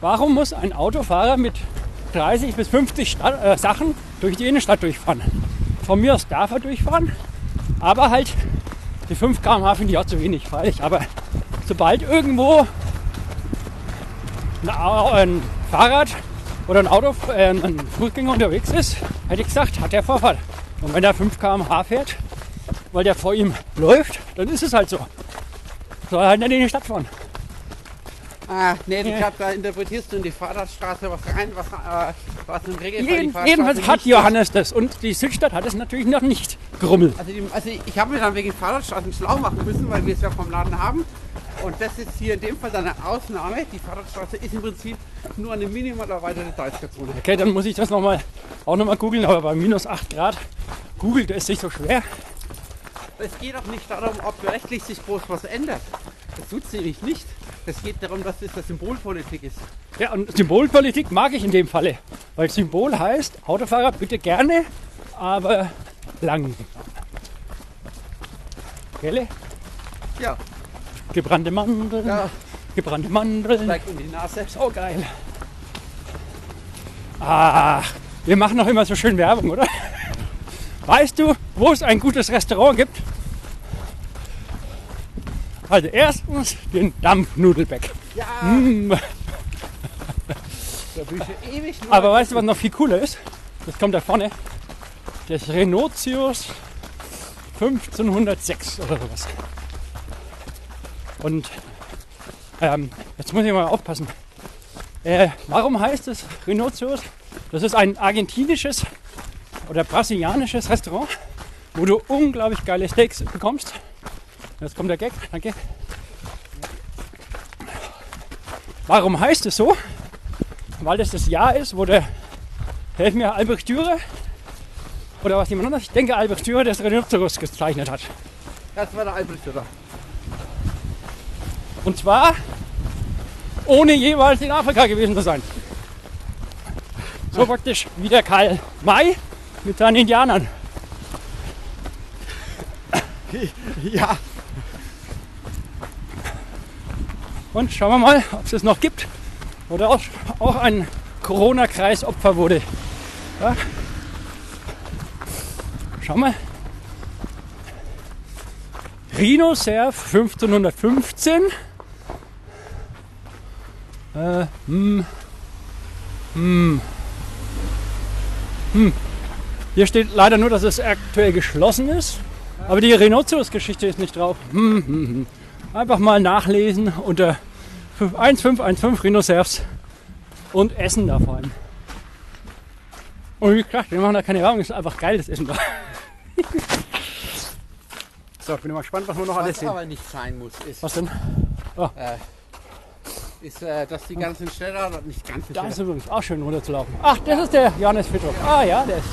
Warum muss ein Autofahrer mit 30 bis 50 Stadt, äh, Sachen durch die Innenstadt durchfahren? Von mir aus darf er durchfahren, aber halt die 5 km/h finde ich auch zu wenig, freilich. Aber sobald irgendwo ein, Fahrrad oder ein Auto, äh, ein Fußgänger unterwegs ist, hätte ich gesagt, hat er Vorfahrt. Und wenn er 5 km/h fährt, weil der vor ihm läuft, dann ist es halt so. Soll er halt nicht in die Stadt fahren. Ah, nee, ich glaube, da interpretierst du in die Fahrradstraße was rein, was, äh, was im Regelfall Jeden, jedenfalls hat Johannes das und die Südstadt hat es natürlich noch nicht. Grummel. Also, die, also ich habe mir dann wegen Fahrradstraßen schlau machen müssen, weil wir es ja vom Laden haben. Und das ist hier in dem Fall dann eine Ausnahme. Die Fahrradstraße ist im Prinzip nur eine minimal erweiterte 30er-Zone. Okay, dann muss ich das noch mal, auch nochmal googeln, aber bei minus 8 Grad googelt ist nicht so schwer. Es geht auch nicht darum, ob rechtlich sich groß was ändert. Das tut sie nämlich nicht. Es geht darum, dass es das Symbolpolitik ist. Ja, und Symbolpolitik mag ich in dem Falle, weil Symbol heißt, Autofahrer bitte gerne, aber lang. Gelle? Ja, Gebrannte Mandeln, ja gebrannte Mandeln. gleich in die Nase. So geil. Ah, wir machen noch immer so schön Werbung, oder? Weißt du, wo es ein gutes Restaurant gibt? Also erstens den Dampfnudelbeck. Ja, Mm, Aber weißt du, was noch viel cooler ist? Das kommt da vorne. Das Renotius 1506 oder sowas. Und ähm, jetzt muss ich mal aufpassen. Äh, warum heißt es Renotius? Das ist ein argentinisches oder brasilianisches Restaurant, wo du unglaublich geile Steaks bekommst. Jetzt kommt der Gag, danke. Warum heißt es so? Weil das das Jahr ist, wo der, helf mir, Albrecht Dürer oder was jemand anderes, ich denke Albrecht Dürer das Rhinoceros gezeichnet hat. Das war der Albrecht, oder? Und zwar ohne jeweils in Afrika gewesen zu sein. So praktisch wie der Karl May mit seinen Indianern. Ja, Und schauen wir mal, ob es es noch gibt oder auch, auch ein Corona-Kreis Opfer wurde. Ja. Schau mal. Rhino Serf 1515. Äh, hm, hm, hm. Hier steht leider nur, dass es aktuell geschlossen ist. Aber die Rhinoceros-Geschichte ist nicht drauf. Hm, hm, hm. Einfach mal nachlesen unter 1515 Rhinoceros und Essen da vor allem. Und wie gesagt, wir machen da keine Werbung, es ist einfach geil, das Essen da. so, ich bin mal gespannt, was wir noch alles was sehen. aber nicht sein muss, ist, Was denn? ist äh, dass die ganzen Städter, nicht ganzen Da ist übrigens auch schön runterzulaufen. Ach, das ist der Johannes Fittrock. Ah ja, der ist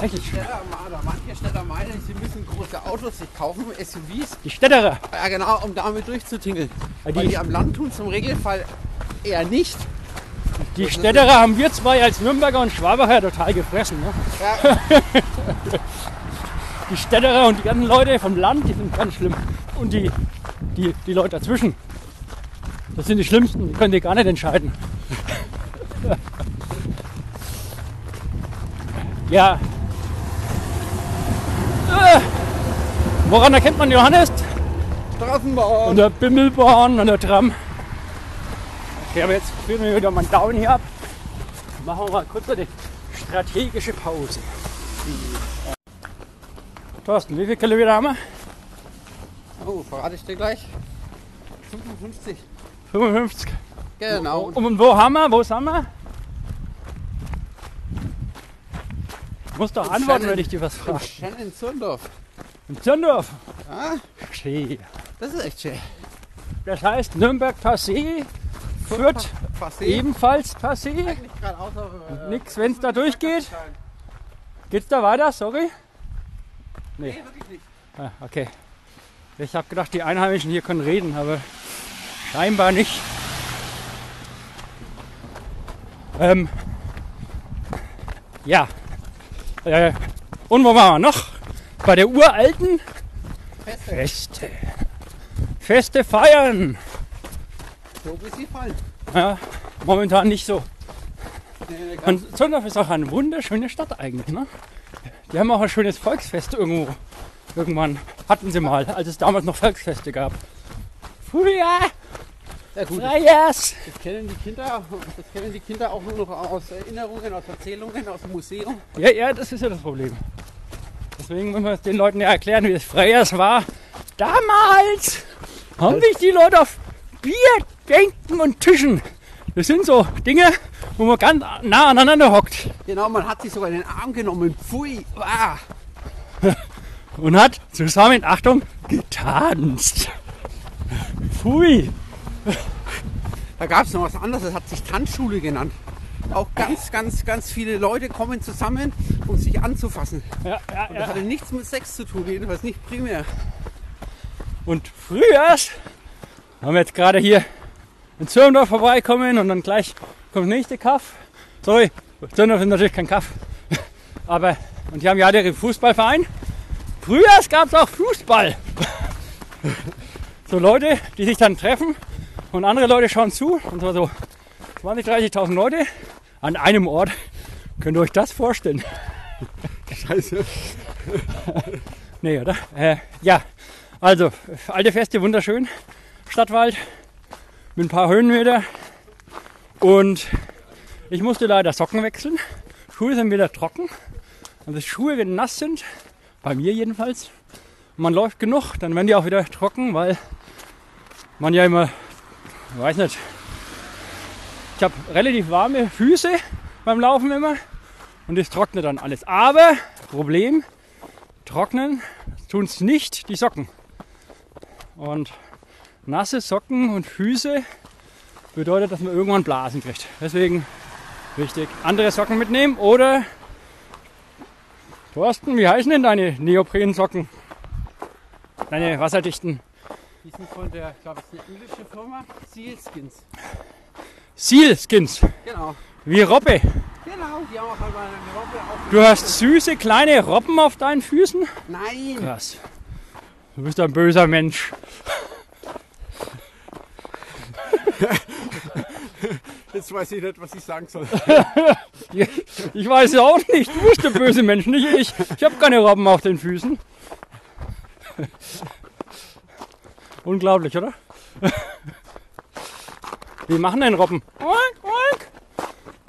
dass die tatsächlich. Städter, Städter meinen, sie müssen große Autos sich kaufen, SUVs, Die Städterer. ja genau, um damit durchzutingeln. Ja, Weil die, die am Land tun zum Regelfall eher nicht. die Städterer haben wir zwei als Nürnberger und Schwabacher total gefressen. Ne? Ja, Die Städterer und die ganzen Leute vom Land, die sind ganz schlimm. Und die, die, die Leute dazwischen, das sind die schlimmsten, die können die gar nicht entscheiden. ja. Äh, woran erkennt man Johannes? Straßenbahn. An der Bimmelbahn, an der Tram. Okay, aber jetzt führen wir wieder meinen Daumen hier ab. Machen wir mal kurz eine strategische Pause. Thorsten, wie viele Kilometer haben wir? Oh, verrate ich dir gleich. 55. 55. Genau. Und wo haben wir? Wo sind wir? Du musst doch In antworten, wenn ich dir was In frage. Shannon Zürndorf. In Zündorf. Ja, Schön. das ist echt schön. Das heißt Nürnberg passé, Fürth Passé. ebenfalls passé. Äh, Nix, wenn es da durchgeht. Geht's da weiter? Sorry. Nee, wirklich nicht. Ah, okay. Ich habe gedacht, die Einheimischen hier können reden, aber scheinbar nicht. Ähm, ja. Äh, und wo waren wir noch? Bei der uralten Feste. Feste. Feste feiern. So wie sie fallen. Ja, momentan nicht so. Nee, Und Zondorf ist auch eine wunderschöne Stadt eigentlich. Ne? Die haben auch ein schönes Volksfest irgendwo. Irgendwann hatten sie mal, als es damals noch Volksfeste gab. Früher, Ja, gut. Freiers. Das kennen die Kinder, das kennen die Kinder auch nur noch aus Erinnerungen, aus Erzählungen, aus dem Museum. Ja, ja, das ist ja das Problem. Deswegen müssen wir es den Leuten ja erklären, wie es Freiers war. Damals haben sich die Leute auf Bier, Bänken und Tischen. Das sind so Dinge, wo man ganz nah aneinander hockt Genau, man hat sich sogar in den Arm genommen. Pfui, ah. und hat zusammen, Achtung, getanzt. Pfui. Da gab es noch was anderes, das hat sich Tanzschule genannt. Auch ganz, ganz, ganz viele Leute kommen zusammen, um sich anzufassen. Ja, ja, Und das ja. hatte nichts mit Sex zu tun, jedenfalls nicht primär. Und früher haben wir jetzt gerade hier in Zürndorf vorbeikommen und dann gleich kommt der nächste Kaff. Sorry, Zürndorf ist natürlich kein Kaff. Aber, und die haben ja den Fußballverein. Früher gab es auch Fußball. So Leute, die sich dann treffen und andere Leute schauen zu. Und zwar so 20.000, 30.000 Leute an einem Ort. Könnt ihr euch das vorstellen? Scheiße. Nee, oder? Äh, ja, also, alte Feste, wunderschön. Stadtwald mit ein paar Höhenmeter. Und ich musste leider Socken wechseln. Schuhe sind wieder trocken. Also Schuhe, wenn nass sind, bei mir jedenfalls, man läuft genug, dann werden die auch wieder trocken, weil man ja immer, weiß nicht, ich habe relativ warme Füße beim Laufen immer und es trocknet dann alles. Aber Problem, trocknen tun es nicht die Socken. Und nasse Socken und Füße bedeutet, dass man irgendwann Blasen kriegt. Deswegen wichtig, andere Socken mitnehmen oder Thorsten, wie heißen denn deine Neoprensocken? Deine wasserdichten Die sind von der, ich glaube, es ist eine englische Firma, Sealskins. Sealskins, Genau. wie Robbe. Genau, die haben auch einmal eine Robbe auf. Du hast süße kleine Robben auf deinen Füßen? Nein! Krass. Du bist ein böser Mensch. Jetzt weiß ich nicht, was ich sagen soll. Ich weiß es auch nicht. Du bist der böse Mensch, nicht ich. Ich habe keine Robben auf den Füßen. Unglaublich, oder? Wie machen denn Robben? Oink, oink.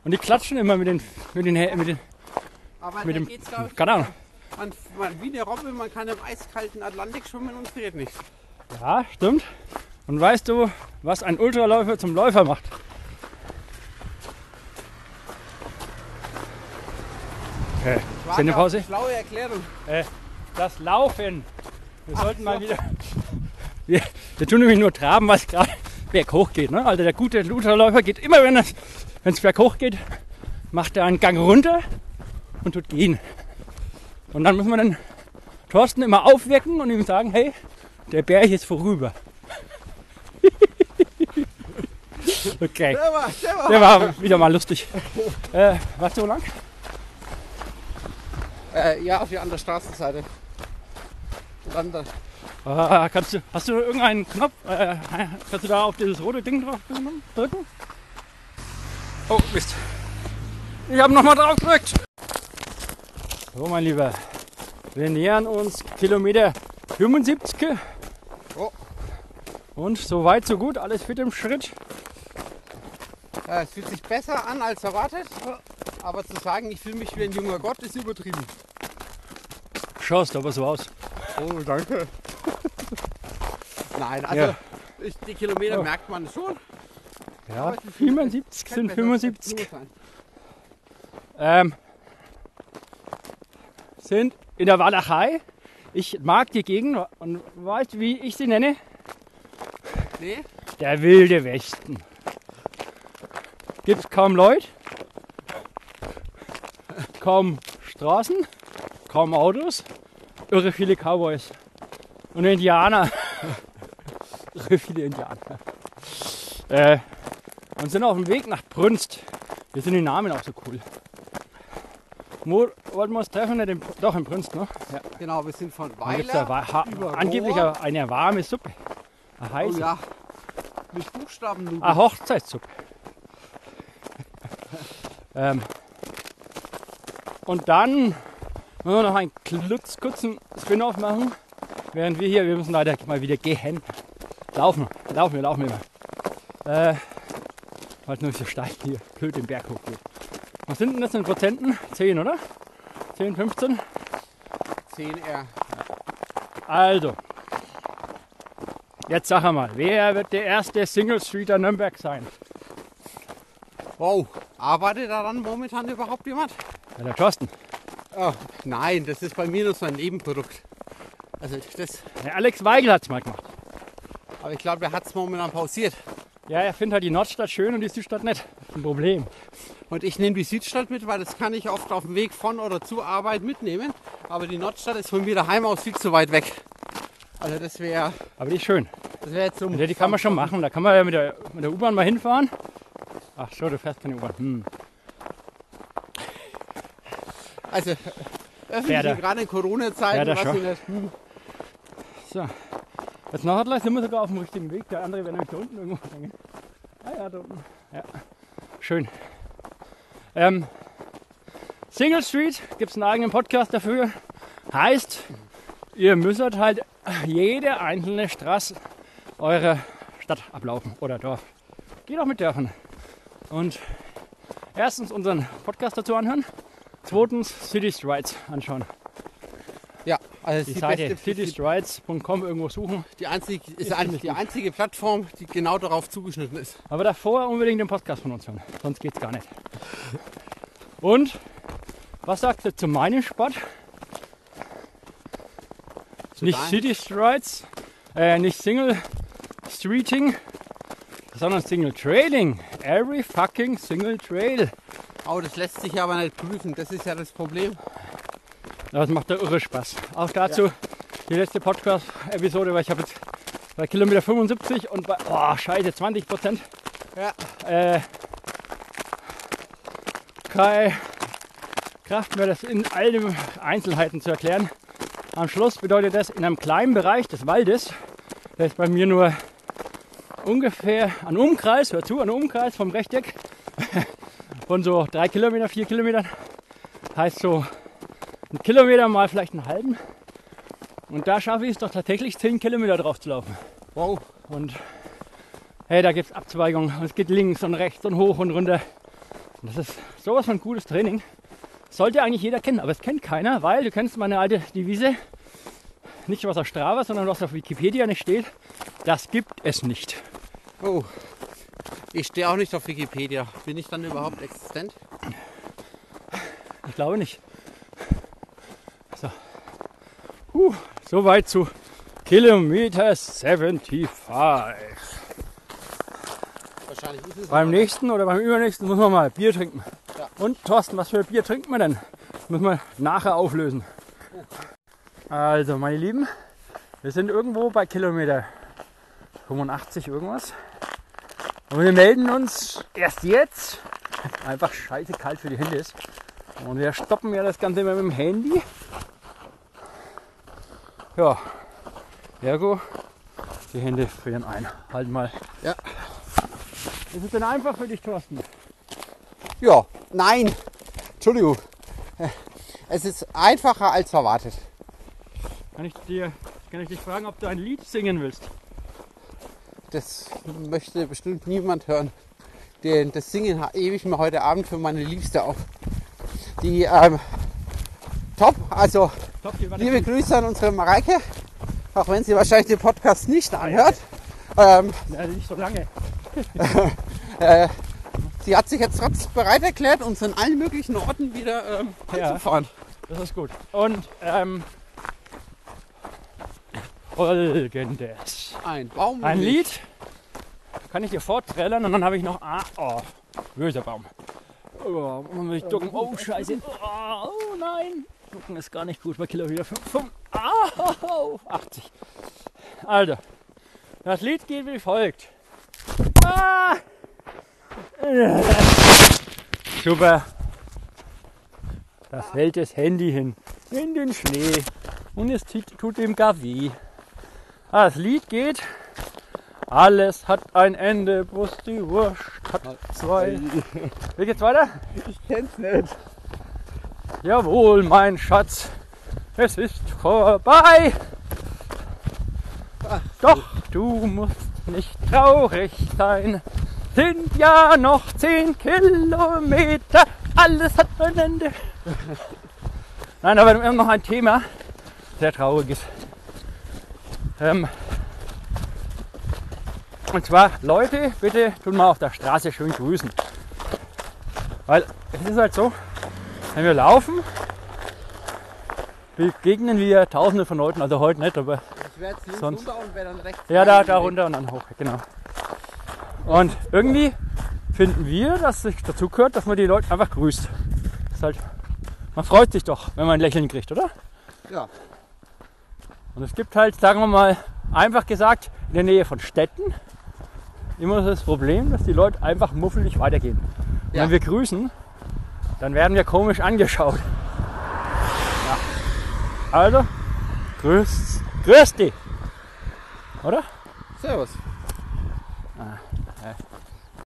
Und die klatschen immer mit den, mit den, mit den Aber Mit dem- geht's, ich, keine Ahnung. man, man, wie eine Robbe, man kann im eiskalten Atlantik schwimmen und friert nicht. Ja, stimmt. Und weißt du, was ein Ultraläufer zum Läufer macht? Sendepause? auf die Schlaue Erklärung. Das Laufen. Wir sollten mal wieder. Wir, wir tun nämlich nur traben, was gerade berghoch geht. Ne? Also der gute Ultraläufer geht immer, wenn es wenn es berghoch geht, macht er einen Gang runter und tut gehen. Und dann muss man den Thorsten immer aufwecken und ihm sagen, hey, der Berg ist vorüber. okay, Der war, der war. der war wieder mal lustig. Äh, warst du so lang? Äh, ja, auf die andere Straßenseite. Dann da. Ah, kannst du, hast du irgendeinen Knopf? Äh, kannst du da auf dieses rote Ding drauf drücken? Oh, Mist. Ich habe nochmal drauf gedrückt. So, mein Lieber. Wir nähern uns Kilometer 75. Oh. Und so weit, so gut. Alles fit im Schritt. Ja, es fühlt sich besser an als erwartet. Aber zu sagen, ich fühle mich wie ein junger Gott, ist übertrieben. schaust aber so aus. Oh, danke. Nein, also Ja. ich, die Kilometer Oh. merkt man schon. Ja, Aber es ist- 75 Kann sind besser als 75. nur sein. Ähm, sind in der Walachei. Ich mag die Gegend und weißt du, wie ich sie nenne? Nee? Der wilde Westen. Gibt's kaum Leute, kaum Straßen, kaum Autos, irre viele Cowboys und Indianer. irre viele Indianer. Äh, und sind auf dem Weg nach Brünst. Hier sind die Namen auch so cool. Wo wollten wir uns treffen? Nicht in, doch, in Brünst, ne? Ja. Genau, wir sind von Weiler. ha, über angeblich Rohr. eine warme Suppe. Eine Oh heiße. ja. Mit Buchstaben Ah, Hochzeitssuppe. ähm, und dann müssen wir noch einen klutz, kurzen Spin-off machen, während wir hier, wir müssen leider mal wieder gehen. Laufen, laufen wir, laufen wir mal. Äh, es nur so steil hier, blöd den Berg hochgeht. Was sind denn das in Prozenten? 10, oder? 10, 15? 10R. Also, jetzt sag mal, wer wird der erste Single Streeter Nürnberg sein? Wow. Arbeitet daran momentan überhaupt jemand? Ja, der Thorsten. Oh, nein, das ist bei mir nur so ein Nebenprodukt. Also das, Der Alex Weigel hat es mal gemacht. aber ich glaube, er hat es momentan pausiert. Ja, er findet halt die Nordstadt schön und die Südstadt nicht. Das ist ein Problem. Und ich nehme die Südstadt mit, weil das kann ich oft auf dem Weg von oder zur Arbeit mitnehmen. Aber die Nordstadt ist von mir daheim aus viel zu weit weg. Also das wäre Aber die ist schön. das wär jetzt so Ja, die kann man schon machen. Da kann man ja mit der, mit der U-Bahn mal hinfahren. Ach so, du fährst keine U-Bahn. Hm. Also öffentlich gerade in Corona-Zeiten, was schon? ich nicht. Hm. So. Jetzt noch gleich sind wir sogar auf dem richtigen Weg. Der andere wäre nämlich da unten irgendwo hängen. Ah ja, da unten. Ja. Schön. Ähm, Single Street gibt es einen eigenen Podcast dafür. Heißt, ihr müsst halt jede einzelne Straße eurer Stadt ablaufen oder Dorf. Geht auch mit Dörfern. Und erstens unseren Podcast dazu anhören. Zweitens City Strides anschauen. Ja, also Die die, Seite citystrides.com irgendwo suchen. die, einzige, ist Ist eigentlich die einzige Plattform, die genau darauf zugeschnitten ist. Aber davor unbedingt den Podcast von uns hören. Sonst geht's gar nicht. Und was sagt ihr zu meinem Sport? nicht deinem? City Strides, äh, nicht Single Streeting, sondern Single Trailing. Every fucking Single Trail. Oh, das lässt sich aber nicht prüfen. Das ist ja das Problem. Das macht ja irre Spaß. Auch dazu die letzte Podcast-Episode, weil ich habe jetzt bei Kilometer 75 und bei, oh, scheiße, 20 Prozent Ja. äh, keine Kraft mehr, das in all den Einzelheiten zu erklären. Am Schluss bedeutet das, in einem kleinen Bereich des Waldes, der ist bei mir nur ungefähr ein Umkreis, hör zu, ein Umkreis vom Rechteck von so drei Kilometer, vier Kilometern, heißt so ein Kilometer mal vielleicht einen halben. Und da schaffe ich es doch tatsächlich 10 Kilometer drauf zu laufen. Wow. Und hey, da gibt es Abzweigungen. Es geht links und rechts und hoch und runter. Und das ist sowas von gutes Training. Sollte eigentlich jeder kennen, aber es kennt keiner, weil du kennst meine alte Devise. Nicht was auf Strava, sondern was auf Wikipedia nicht steht. Das gibt es nicht. Oh. Ich stehe auch nicht auf Wikipedia. Bin ich dann überhaupt existent? Ich glaube nicht. So. Puh, soweit zu Kilometer 75. Wahrscheinlich ist es Beim nächsten oder beim übernächsten müssen wir mal Bier trinken. Ja. Und Thorsten, was für Bier trinken wir denn? Müssen wir nachher auflösen. Also, meine Lieben, wir sind irgendwo bei Kilometer 85 irgendwas. Und wir melden uns erst jetzt. Einfach scheiße kalt für die Hände ist. Und wir stoppen ja das Ganze immer mit dem Handy. Ja, ergo, die Hände frieren ein. Halt mal. Ja. Ist es denn einfach für dich, Thorsten? Ja, nein. Entschuldigung. Es ist einfacher als erwartet. Kann ich, dir, kann ich dich fragen, ob du ein Lied singen willst? Das möchte bestimmt niemand hören. Den, das Singen hebe ich mir heute Abend für meine Liebste auf. Die, ähm, top, also über Liebe Grüße an unsere Mareike, auch wenn sie wahrscheinlich den Podcast nicht anhört. Ähm, Ja, nicht so lange. äh, sie hat sich jetzt trotzdem bereit erklärt, uns an allen möglichen Orten wieder ähm, Ja. anzufahren. Das ist gut. Und ähm, folgendes. Ein Baum. Ein Lied kann ich dir forträllern und dann habe ich noch. Ah, oh, böser Baum. Oh, muss ich ducken. Oh, scheiße. Oh, oh nein. Ducken ist gar nicht gut bei Kilometer 5. 5 ah, 80. Also, das Lied geht wie folgt. Ah. Super. Da fällt das Handy hin. In den Schnee. Und es tut tut ihm gar weh. Ah, Das Lied geht. Alles hat ein Ende, bloß die Wurst hat zwei. Wie geht's weiter? Ich kenn's nicht. Jawohl, mein Schatz, es ist vorbei. Doch du musst nicht traurig sein. Sind ja noch zehn Kilometer. Alles hat ein Ende. Nein, aber wir haben noch ein Thema, sehr trauriges. Ähm, und zwar, Leute, bitte tun mal auf der Straße schön grüßen. Weil es ist halt so, wenn wir laufen, begegnen wir tausende von Leuten, also heute nicht, aber Sonst- runter und dann rechts. ja, da, da runter und dann hoch, genau. Und irgendwie finden wir, dass es dazu gehört, dass man die Leute einfach grüßt. Ist halt, man freut sich doch, wenn man ein Lächeln kriegt, oder? Ja. Und es gibt halt, sagen wir mal, einfach gesagt, in der Nähe von Städten immer das Problem, dass die Leute einfach muffelig weitergehen. Ja. Wenn wir grüßen, dann werden wir komisch angeschaut. Ja. Also, grüß, grüß dich. Oder? Servus.